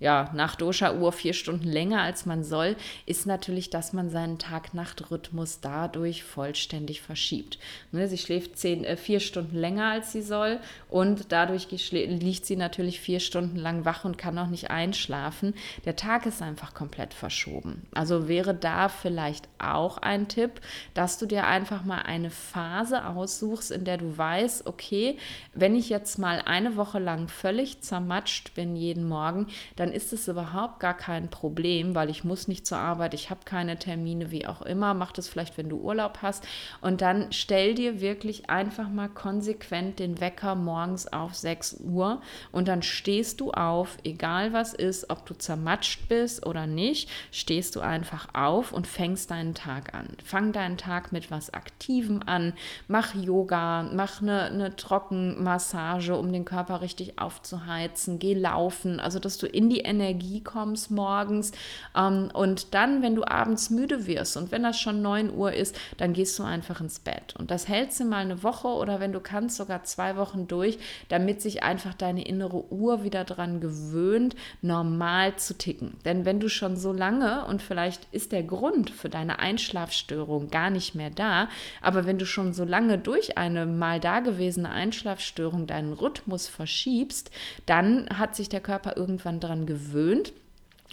ja, nach Dosha-Uhr vier Stunden länger als man soll, ist natürlich, dass man seinen Tag-Nacht-Rhythmus dadurch vollständig verschiebt. Ne, sie schläft zehn, äh, vier Stunden länger als sie soll und dadurch liegt sie natürlich vier Stunden lang wach und kann auch nicht einschlafen. Der Tag ist einfach komplett verschoben. Also wäre da vielleicht auch ein Tipp, dass du dir einfach mal eine Phase aussuchst, in der du weißt, okay, wenn ich jetzt mal eine Woche lang völlig zermatscht bin jeden Morgen, dann dann ist es überhaupt gar kein Problem, weil ich muss nicht zur Arbeit, ich habe keine Termine, wie auch immer. Mach das vielleicht, wenn du Urlaub hast. Und dann stell dir wirklich einfach mal konsequent den Wecker morgens auf 6 Uhr und dann stehst du auf, egal was ist, ob du zermatscht bist oder nicht, stehst du einfach auf und fängst deinen Tag an. Fang deinen Tag mit was Aktivem an, mach Yoga, mach eine, eine Trockenmassage, um den Körper richtig aufzuheizen, geh laufen, also dass du in die Energie kommst morgens. Ähm, und dann, wenn du abends müde wirst und wenn das schon 9 Uhr ist, dann gehst du einfach ins Bett. Und das hältst du mal eine Woche oder wenn du kannst, sogar zwei Wochen durch, damit sich einfach deine innere Uhr wieder daran gewöhnt, normal zu ticken. Denn wenn du schon so lange und vielleicht ist der Grund für deine Einschlafstörung gar nicht mehr da, aber wenn du schon so lange durch eine mal dagewesene Einschlafstörung deinen Rhythmus verschiebst, dann hat sich der Körper irgendwann daran gewöhnt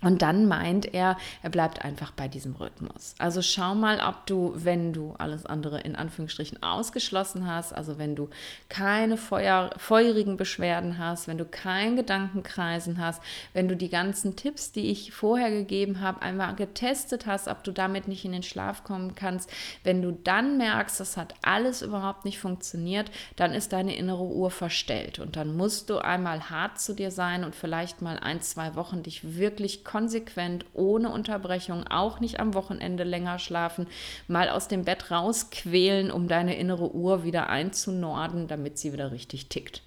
Und dann meint er, er bleibt einfach bei diesem Rhythmus. Also schau mal, ob du, wenn du alles andere in Anführungsstrichen ausgeschlossen hast, also wenn du keine Feuer, feurigen Beschwerden hast, wenn du kein Gedankenkreisen hast, wenn du die ganzen Tipps, die ich vorher gegeben habe, einmal getestet hast, ob du damit nicht in den Schlaf kommen kannst, wenn du dann merkst, das hat alles überhaupt nicht funktioniert, dann ist deine innere Uhr verstellt und dann musst du einmal hart zu dir sein und vielleicht mal ein, zwei Wochen dich wirklich konsequent, ohne Unterbrechung, auch nicht am Wochenende länger schlafen, mal aus dem Bett rausquälen, um deine innere Uhr wieder einzunorden, damit sie wieder richtig tickt.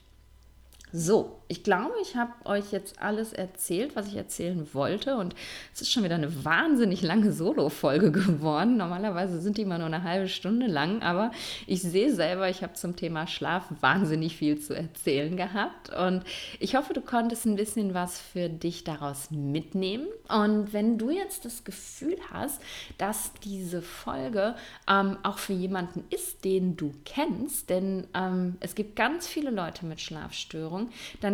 So, ich glaube, ich habe euch jetzt alles erzählt, was ich erzählen wollte. Und es ist schon wieder eine wahnsinnig lange Solo-Folge geworden. Normalerweise sind die immer nur eine halbe Stunde lang, aber ich sehe selber, ich habe zum Thema Schlaf wahnsinnig viel zu erzählen gehabt. Und ich hoffe, du konntest ein bisschen was für dich daraus mitnehmen. Und wenn du jetzt das Gefühl hast, dass diese Folge ähm, auch für jemanden ist, den du kennst, denn ähm, es gibt ganz viele Leute mit Schlafstörungen, Ernährung,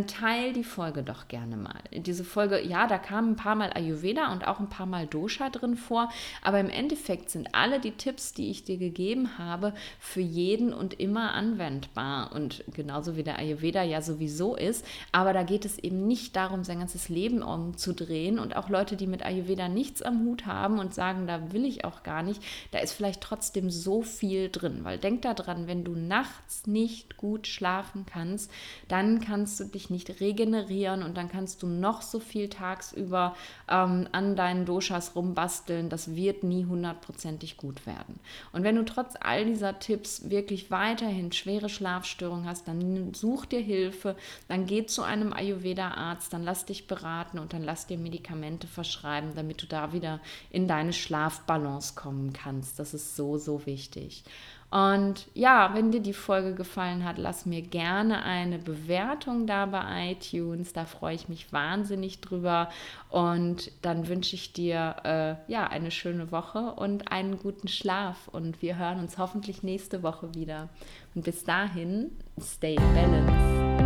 teil die Folge doch gerne mal. Diese Folge, ja, da kamen ein paar Mal Ayurveda und auch ein paar Mal Dosha drin vor, aber im Endeffekt sind alle die Tipps, die ich dir gegeben habe, für jeden und immer anwendbar und genauso wie der Ayurveda ja sowieso ist, aber da geht es eben nicht darum, sein ganzes Leben umzudrehen und auch Leute, die mit Ayurveda nichts am Hut haben und sagen, da will ich auch gar nicht, da ist vielleicht trotzdem so viel drin, weil denk daran, wenn du nachts nicht gut schlafen kannst, dann kannst du dich nicht regenerieren und dann kannst du noch so viel tagsüber ähm, an deinen Doshas rumbasteln. Das wird nie hundertprozentig gut werden. Und wenn du trotz all dieser Tipps wirklich weiterhin schwere Schlafstörungen hast, dann such dir Hilfe, dann geh zu einem Ayurveda-Arzt, dann lass dich beraten und dann lass dir Medikamente verschreiben, damit du da wieder in deine Schlafbalance kommen kannst. Das ist so, so wichtig. Und ja, wenn dir die Folge gefallen hat, lass mir gerne eine Bewertung da bei iTunes. Da freue ich mich wahnsinnig drüber. Und dann wünsche ich dir äh, ja eine schöne Woche und einen guten Schlaf. Und wir hören uns hoffentlich nächste Woche wieder. Und bis dahin, stay balanced.